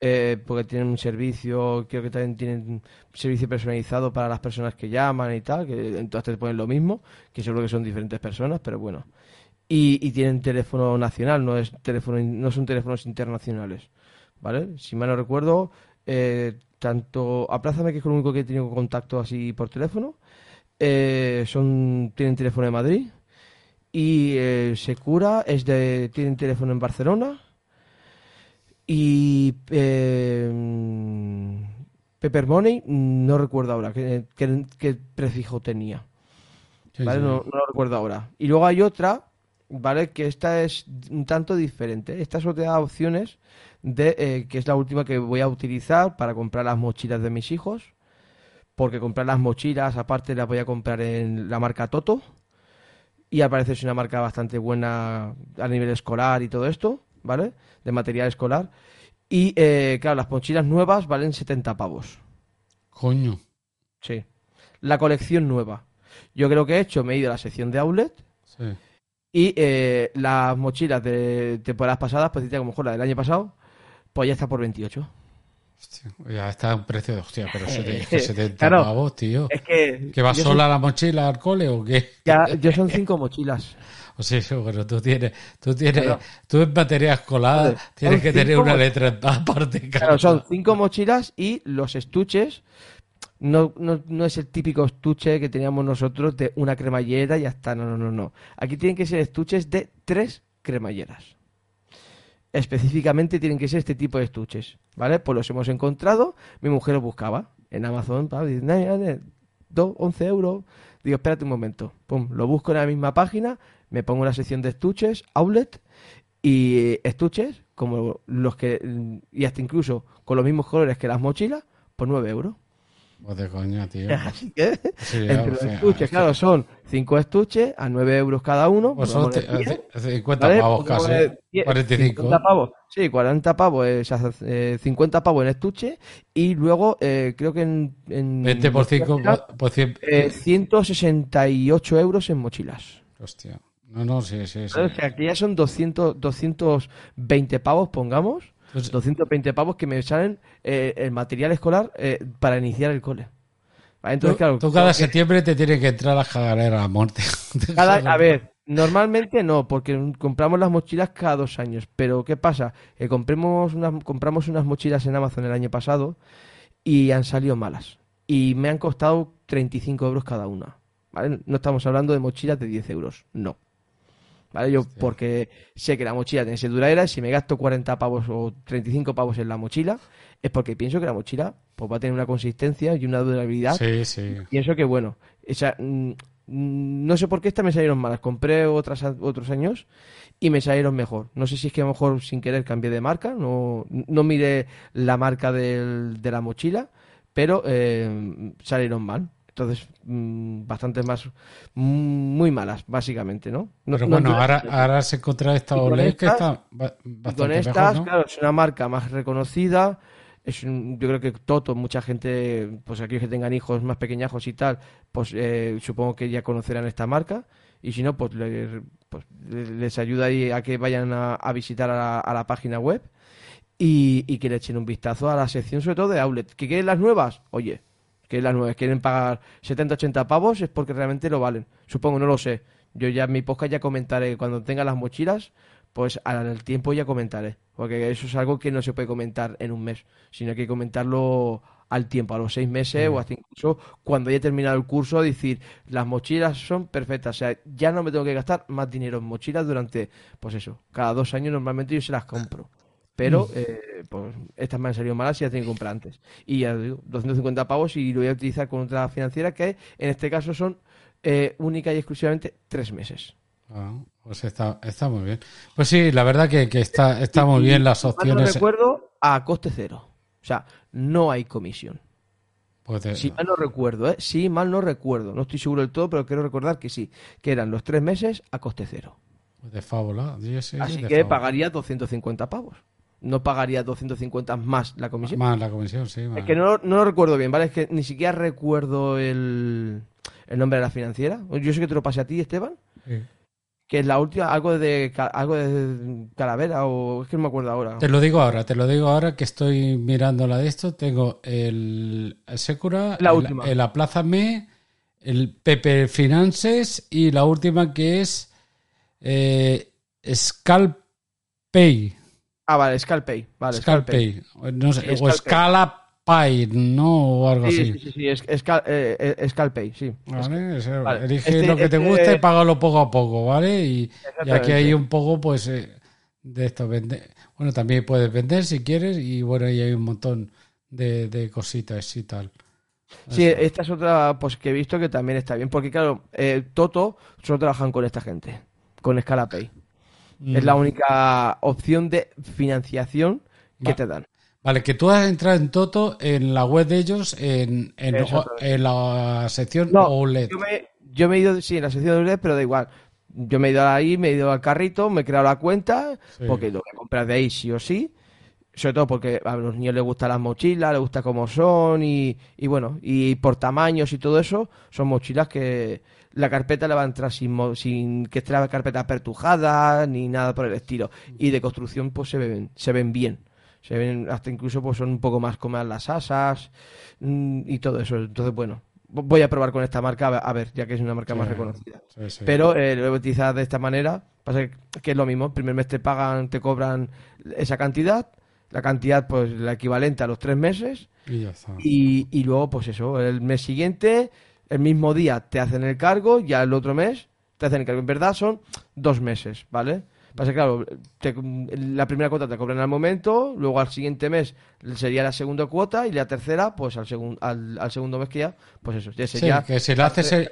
Eh, porque tienen un servicio, creo que también tienen un servicio personalizado para las personas que llaman y tal, que entonces te ponen lo mismo, que seguro que son diferentes personas, pero bueno. Y, tienen teléfono nacional, no es teléfono, no son teléfonos internacionales, ¿vale? Si mal no recuerdo, eh, tanto Aplázame, que es el único que he tenido contacto así por teléfono, eh, son tienen teléfono de Madrid, y eh, Secura es de tienen teléfono en Barcelona y eh, Pepper Money no recuerdo ahora qué, prefijo tenía. ¿vale? No, lo recuerdo ahora. Y luego hay otra vale que esta es un tanto diferente. Esta solo te da opciones de eh, que es la última que voy a utilizar para comprar las mochilas de mis hijos porque comprar las mochilas aparte las voy a comprar en la marca Toto y al parecer es una marca bastante buena a nivel escolar y todo esto, ¿vale? De material escolar. Y eh, claro, las mochilas nuevas valen 70 pavos. Coño. Sí. La colección nueva. Yo creo que he hecho, me he ido a la sección de outlet. Sí. Y eh, las mochilas de temporadas pasadas, pues como mejor la del año pasado, pues ya está por 28. Hostia, ya está un precio de hostia, pero <laughs> 70 pavos, tío. Es que. ¿Que vas sola a la mochila al cole o qué? Ya, yo son cinco mochilas. <laughs> O sea, pero tú tienes, tú tienes, tú en batería escolar tienes que tener una letra aparte. Claro, son cinco mochilas y los estuches. No, no, no, es el típico estuche que teníamos nosotros de una cremallera y ya está. No, no, no, no. Aquí tienen que ser estuches de tres cremalleras específicamente tienen que ser este tipo de estuches, ¿vale? Pues los hemos encontrado, mi mujer los buscaba en Amazon, dice, 11 euros. Digo, espérate un momento, pum, lo busco en la misma página, me pongo en la sección de estuches, outlet, y estuches, como los que, y hasta incluso con los mismos colores que las mochilas, por 9 euros. Pues de coña, tío. <laughs> Así que, entre los estuches, claro, son 5 estuches a 9 euros cada uno. Pues son 50 pavos casi. 45. 50 pavos. Sí, 40 pavos, eh, 50 pavos en estuche y luego eh, creo que en, en 20 por 5 por 100. Eh, 168 euros en mochilas. Hostia. No, no, sí, sí. sí. O sea, que ya son 200, 220 pavos, pongamos. 220 pues pavos que me salen eh, el material escolar eh, para iniciar el cole. Entonces, claro, tú cada septiembre te tiene que entrar a jagar a la muerte. <laughs> a ver, normalmente no, porque compramos las mochilas cada dos años. Pero ¿qué pasa? Que compramos unas, compramos unas mochilas en Amazon el año pasado y han salido malas. Y me han costado 35 euros cada una. No estamos hablando de mochilas de 10 euros, no. ¿Vale? Yo porque sé que la mochila tiene que ser duradera, si me gasto 40 pavos o 35 pavos en la mochila, es porque pienso que la mochila pues, va a tener una consistencia y una durabilidad. Sí, sí. Pienso que, bueno, esa, mm, no sé por qué estas me salieron malas. Compré otras otros años y me salieron mejor. No sé si es que a lo mejor sin querer cambié de marca, no, no miré la marca de la mochila, pero eh, salieron mal. Entonces, mm, bastante más, muy malas, básicamente, ¿no? Pero bueno, ahora, ahora se encuentra esta OLED que está bastante con estas, claro, es una marca más reconocida. Es yo creo que Toto, mucha gente, pues aquellos que tengan hijos más pequeñajos y tal, pues eh, supongo que ya conocerán esta marca. Y si no, pues, pues les ayuda ahí a que vayan a, visitar a la, página web y, y que le echen un vistazo a la sección, sobre todo de Outlet. ¿Que quieren las nuevas? Oye, que las nueve quieren pagar 70, 80 pavos es porque realmente lo valen. Supongo, no lo sé. Yo ya en mi podcast ya comentaré cuando tenga las mochilas, pues al tiempo ya comentaré. Porque eso es algo que no se puede comentar en un mes, sino que hay que comentarlo al tiempo, a los seis meses o hasta incluso cuando haya terminado el curso, decir, las mochilas son perfectas. O sea, ya no me tengo que gastar más dinero en mochilas durante, pues eso, cada dos años normalmente yo se las compro. Pero mm. eh, pues, estas me han salido malas y ya tengo que comprar antes. Y ya digo, 250 pavos y lo voy a utilizar con otra financiera que en este caso son eh, única y exclusivamente tres meses. Ah, pues está, está muy bien. Pues sí, la verdad que, está, está muy bien las opciones. No recuerdo a coste cero. O sea, no hay comisión. Pues si mal no recuerdo, ¿eh? Sí, mal no recuerdo. No estoy seguro del todo, pero quiero recordar que sí. Que eran los tres meses a coste cero. Pues de fábula. Así que pagaría 250 pavos no pagaría 250 más la comisión. Más la comisión, sí. Es que no, no, lo recuerdo bien, ¿vale? Es que ni siquiera recuerdo el, el nombre de la financiera. Yo sé que te lo pasé a ti, Esteban. Sí. Que es la última, algo de algo de Calavera o es que no me acuerdo ahora. Te lo digo ahora, te lo digo ahora que estoy mirando la de esto. Tengo el, Secura, la última. el, Aplázame, el Pepe Finances y la última que es eh, Scalpay. Ah, vale, Scalpay. Vale, Scalpay. No sé, o Scalapay, ¿no? O algo así. Sí, sí, sí, es, eh, eh, Scalpay, sí. Vale, elige este, lo que te este, guste, págalo poco a poco, ¿vale? Y, aquí hay un poco, pues, eh, de esto. Vende... Bueno, también puedes vender si quieres y bueno, ahí hay un montón de, de cositas y tal. Sí, esta es otra pues que he visto que también está bien, porque claro, Toto solo trabajan con esta gente, con Scalapay. Es la mm. única opción de financiación que te dan. Vale, que tú has entrado en Toto en la web de ellos en, en, la sección OLED. Yo me, he ido, sí, en la sección OLED, pero da igual. Yo me he ido ahí, me he ido al carrito, me he creado la cuenta, porque lo voy a comprar de ahí sí o sí. Sobre todo porque a los niños les gustan las mochilas, les gusta cómo son y, y bueno, y por tamaños y todo eso, son mochilas que, la carpeta le va a entrar sin, sin que esté la carpeta apertujada ni nada por el estilo. Y de construcción pues se ven, se ven bien. Se ven hasta incluso pues son un poco más cómodas las asas mm, y todo eso. Entonces, bueno, voy a probar con esta marca a ver, ya que es una marca más reconocida. Pero eh, lo voy a utilizar de esta manera. Pasa que es lo mismo. El primer mes te pagan, te cobran esa cantidad. La cantidad, pues, la equivalente a los tres meses. Y ya está. Y, y luego, pues eso, el mes siguiente, el mismo día te hacen el cargo, ya el otro mes te hacen el cargo. En verdad son dos meses, ¿vale? Pasa claro, la primera cuota te cobran al momento, luego al siguiente mes sería la segunda cuota y la tercera, pues al, al, segundo mes que ya, pues eso, ya sería. Sí, que si la haces,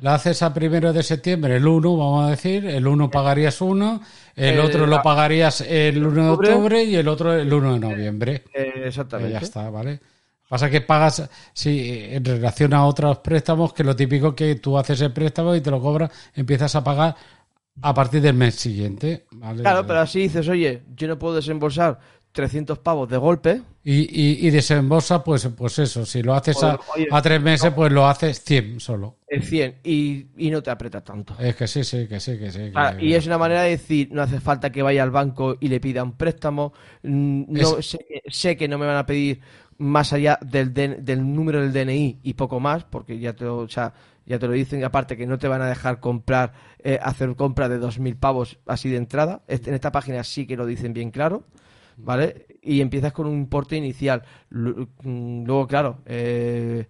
la haces a primero de septiembre, el 1, vamos a decir, el 1 pagarías uno, el, otro lo pagarías el 1 de octubre y el otro el 1 de noviembre. Eh, exactamente. ya está, ¿vale? Pasa que pagas, sí, en relación a otros préstamos, que lo típico que tú haces el préstamo y te lo cobras, empiezas a pagar a partir del mes siguiente. Claro, pero así dices, oye, yo no puedo desembolsar 300 pavos de golpe. Y, y, desembolsa, pues, pues eso, si lo haces a, tres meses, pues lo haces 100 solo. Es 100 y, y, no te aprieta tanto. Es que sí, sí, que sí, que sí. y es una manera de decir, no hace falta que vaya al banco y le pida un préstamo. Mm, no, sé, sé, que no me van a pedir más allá del, del número del DNI y poco más, porque ya te, o sea, ya te lo dicen, aparte que no te van a dejar comprar, eh, hacer compra de 2.000 pavos así de entrada. En esta página sí que lo dicen bien claro, ¿vale? Y empiezas con un importe inicial. Mm, luego, claro, eh,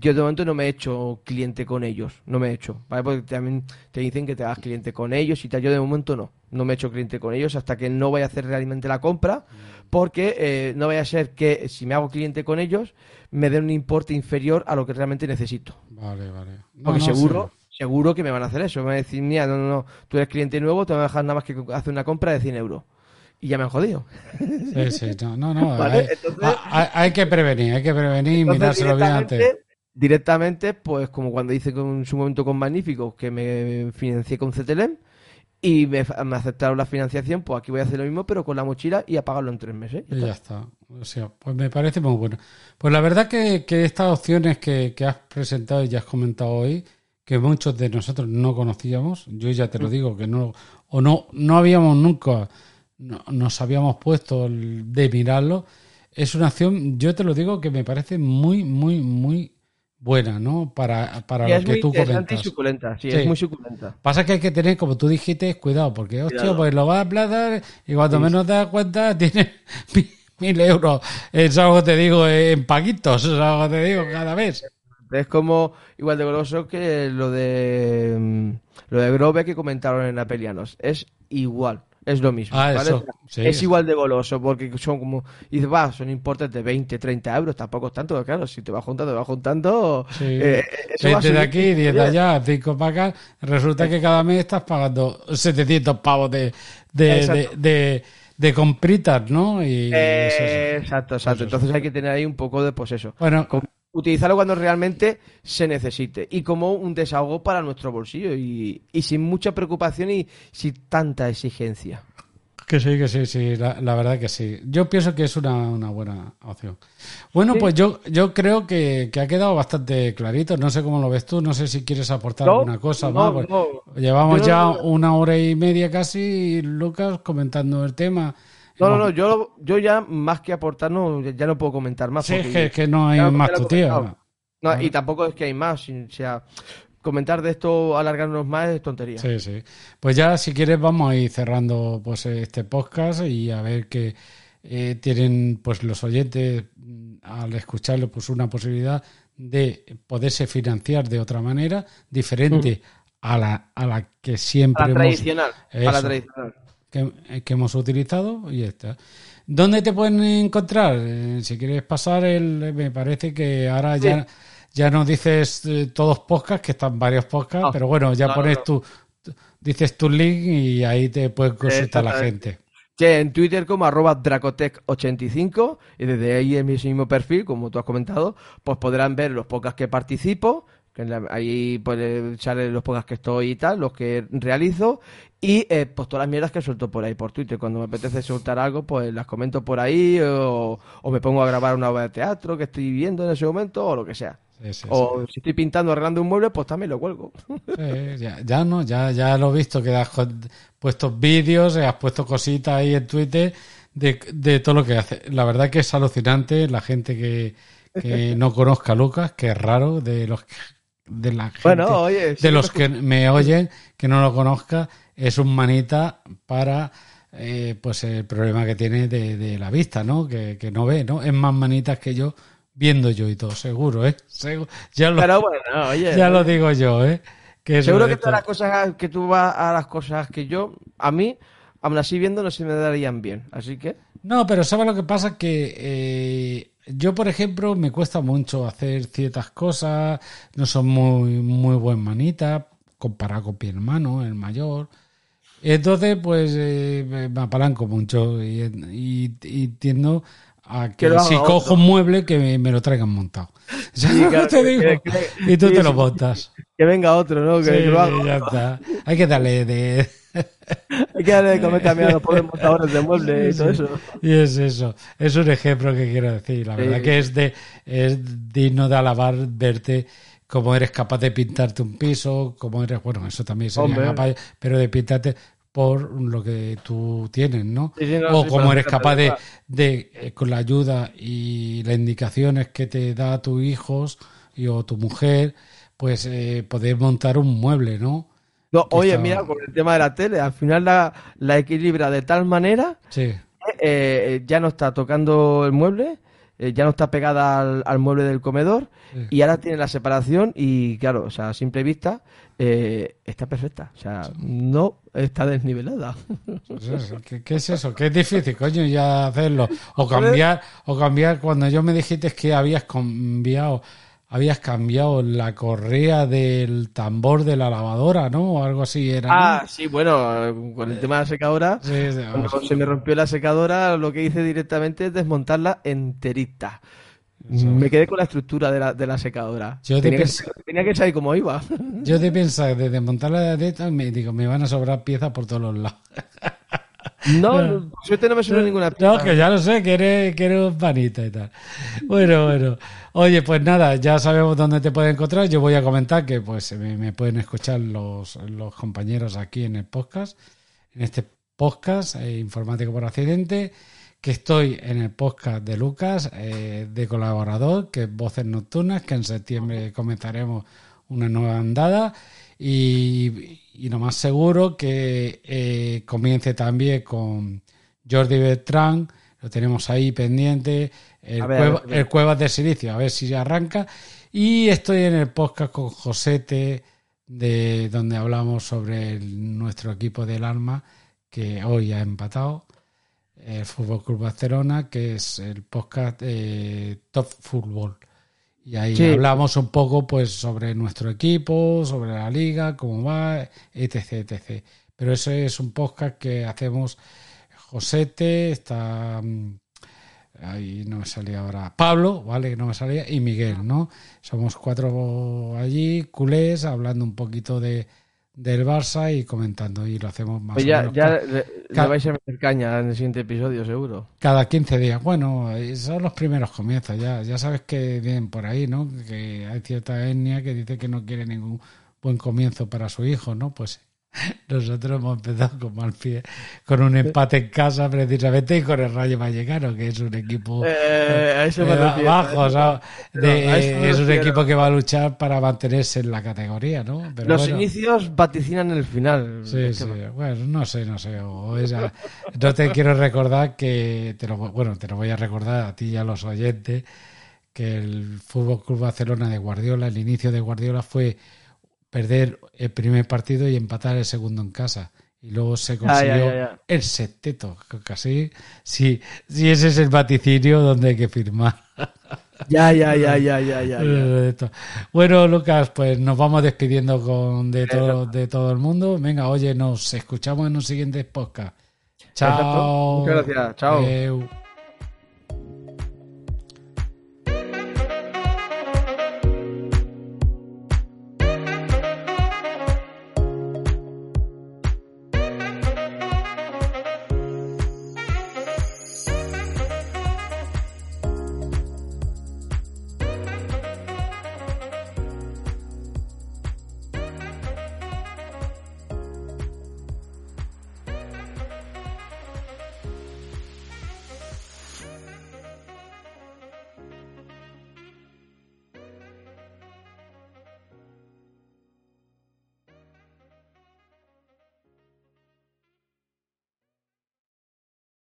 yo de momento no me he hecho cliente con ellos, no me he hecho, ¿vale? Porque también te dicen que te hagas cliente con ellos y tal. Yo de momento no, no me he hecho cliente con ellos hasta que no vaya a hacer realmente la compra, porque eh, no vaya a ser que si me hago cliente con ellos me den un importe inferior a lo que realmente necesito. Vale, vale. Porque seguro, seguro que me van a hacer eso. Me van a decir, mira, no, no, no, tú eres cliente nuevo, te van a dejar nada más que hacer una compra de 100 euros. Y ya me han jodido. Sí, sí, no, no, no. <laughs> hay, que prevenir, hay que prevenir y mirárselo bien antes. Directamente, pues como cuando hice en su momento con Magnífico, que me financié con CTLM, y me, aceptaron la financiación, pues aquí voy a hacer lo mismo, pero con la mochila y a pagarlo en tres meses. Y ya está. O sea, pues me parece muy bueno. Pues la verdad que, estas opciones que, has presentado y ya has comentado hoy, que muchos de nosotros no conocíamos, yo ya te lo digo, que no, o no, no habíamos nunca, nos habíamos puesto de mirarlo, es una acción, yo te lo digo, que me parece muy, muy, muy buena, ¿no? Para, para lo que tú comentas. Y suculenta, sí, es muy suculenta. Pasa que hay que tener, como tú dijiste, cuidado, porque, hostia, pues lo vas a aplazar y cuando menos te das cuenta <laughs> tienes mil euros, es algo que te digo, en paguitos, es algo que te digo cada vez. Es como igual de goloso que lo de mm, lo de Grove que comentaron en Apelianos. Es igual es lo mismo. Ah, es igual de goloso, porque son como. Y dices, va, son importes de 20, 30 euros, tampoco es tanto, claro, si te va juntando, te va juntando. Sí. Eh, de aquí, 10 de allá, 5 para acá, resulta que cada mes estás pagando 700 pavos de, de, de, compritas, ¿no? Y exacto, exacto. Entonces hay que tener ahí un poco de, pues eso. Bueno, utilizarlo cuando realmente se necesite y como un desahogo para nuestro bolsillo y, sin mucha preocupación y sin tanta exigencia. Que sí, que sí, sí, la, verdad que sí. Yo pienso que es una, buena opción. Bueno, pues yo, yo creo que, ha quedado bastante clarito. No sé cómo lo ves tú, no sé si quieres aportar alguna cosa más. Pues llevamos ya una hora y media casi, Lucas, comentando el tema. No, no, no, yo, yo ya más que aportar, no, ya no puedo comentar más. Sí, es que, no hay más tu tío. No, y tampoco es que hay más, o sea, comentar de esto, alargarnos más es tontería. Sí, sí. Pues ya, si quieres, vamos a ir cerrando pues este podcast y a ver qué eh, tienen pues los oyentes mm, al escucharlo pues una posibilidad de poderse financiar de otra manera diferente a, la, a la que siempre a la tradicional, a la tradicional que, hemos utilizado y está. ¿Dónde te pueden encontrar? Eh, si quieres pasar, el, me parece que ahora ya, ya nos dices eh, todos podcasts, que están varios podcasts, ah, pero bueno, ya pones tu, dices tu link y ahí te pueden consultar la gente. en Twitter como arroba Dracotech85 y desde ahí en mi mismo perfil, como tú has comentado, pues podrán ver los podcasts que participo, que ahí pues salen los podcasts que estoy y tal, los que realizo y eh, pues todas las mierdas que suelto por ahí por Twitter. Cuando me apetece soltar algo, pues las comento por ahí o, me pongo a grabar una obra de teatro que estoy viendo en ese momento o lo que sea. o si estoy pintando, arreglando un mueble, pues también lo cuelgo. ya, ya, no, ya, ya lo he visto que has puesto vídeos, has puesto cositas ahí en Twitter de, todo lo que hace. La verdad que es alucinante la gente que, que <laughs> no conozca a Lucas, que es raro, de los de la gente, de los que me oyen, que no lo conozca, es un manita para eh, pues el problema que tiene de, la vista, ¿no? Que, que, no ve, ¿no? Es más manitas que yo, viendo yo y todo, seguro, ¿eh? Ya lo, ya lo digo yo, ¿eh? Que seguro que todas las cosas que tú vas a las cosas que yo, a mí, aún así viendo no se me darían bien, así que... No, pero ¿sabes lo que pasa? Que eh, yo, por ejemplo, me cuesta mucho hacer ciertas cosas, no son muy, muy buen manita, comparado con mi hermano, el mayor. Entonces, pues eh, me apalanco mucho y, y, y, tiendo a que si cojo un mueble que me, lo traigan montado. <laughs> y tú te lo montas. Que venga otro, ¿no? Que ya está. Hay que darle de... <laughs> Hay que darle de comer también a los pobres montadores de muebles y todo eso. Y es eso. Es un ejemplo que quiero decir. La verdad que es, de, es digno de alabar verte cómo eres capaz de pintarte un piso, cómo eres, bueno, eso también sería capaz, pero de pintarte por lo que tú tienes, ¿no? o cómo eres capaz de, de, eh, con la ayuda y las indicaciones que te da tu hijos y, o tu mujer, pues eh, poder montar un mueble, ¿no? No oye, mira, con el tema de la tele, al final la, la equilibra de tal manera sí. eh, ya no está tocando el mueble, eh, ya no está pegada al, mueble del comedor y ahora tiene la separación y claro, o sea, a simple vista eh, está perfecta, o sea, no está desnivelada. ¿Qué, es eso? Que es difícil, coño, ya hacerlo. O cambiar, o cambiar cuando yo me dijiste que habías cambiado habías cambiado la correa del tambor de la lavadora, ¿no? O algo así era. Ah, sí, bueno, con el tema de la secadora, cuando se me rompió la secadora, lo que hice directamente es desmontarla enterita. Me quedé con la estructura de la, de la secadora. Yo tenía, que, tenía, que, saber cómo iba. <laughs> Yo de pensar, de desmontarla de me digo, me van a sobrar piezas por todos los lados. <laughs> No, suerte no me suena ninguna pieza. No, que ya lo sé, que eres, que eres un panita y tal. Bueno, bueno. Oye, pues nada, ya sabemos dónde te pueden encontrar. Yo voy a comentar que pues me, pueden escuchar los, compañeros aquí en el podcast, en este podcast eh, Informático por Accidente, que estoy en el podcast de Lucas, eh, de colaborador, que es Voces Nocturnas, que en septiembre comenzaremos una nueva andada. Y, y lo más seguro que eh, comience también con Jordi Bertrand, lo tenemos ahí pendiente, el, Cuevas de Silicio, a ver si ya arranca. Y estoy en el podcast con Josete, de donde hablamos sobre nuestro equipo del alma, que hoy ha empatado, el Fútbol Club Barcelona, que es el podcast Top Fútbol. Y ahí hablamos un poco pues sobre nuestro equipo, sobre la liga, cómo va, etc, etc. Pero ese es un podcast que hacemos Josete, está mm, ahí no me salía ahora Pablo, ¿vale? Que no me salía, y Miguel, ¿no? Somos cuatro allí, culés, hablando un poquito de, del Barça y comentando y lo hacemos más pues ya, Ya le, vais a meter caña en el siguiente episodio, seguro. Cada 15 días. Bueno, son los primeros comienzos, ya, ya sabes que vienen por ahí, ¿no? Que hay cierta etnia que dice que no quiere ningún buen comienzo para su hijo, ¿no? Pues <laughs> nosotros hemos empezado con mal pie, con un empate en casa precisamente y con el Rayo Vallecano, que es un equipo eh, eh, bajo, es un equipo que va a luchar para mantenerse en la categoría, ¿no? Los inicios vaticinan el final. Sí, sí, bueno, no sé, no sé. no te quiero recordar que, te lo, bueno, te lo voy a recordar a ti y a los oyentes, que el Fútbol Club Barcelona de Guardiola, el inicio de Guardiola fue perder el primer partido y empatar el segundo en casa. Y luego se consiguió el septeto, casi. Sí, sí, ese es el vaticinio donde hay que firmar. <laughs> Ya, ya, ya, ya, ya, ya. Bueno, Lucas, pues nos vamos despidiendo con de todo, de todo el mundo. Venga, oye, nos escuchamos en un siguiente podcast. Chao. Muchas gracias. Chao.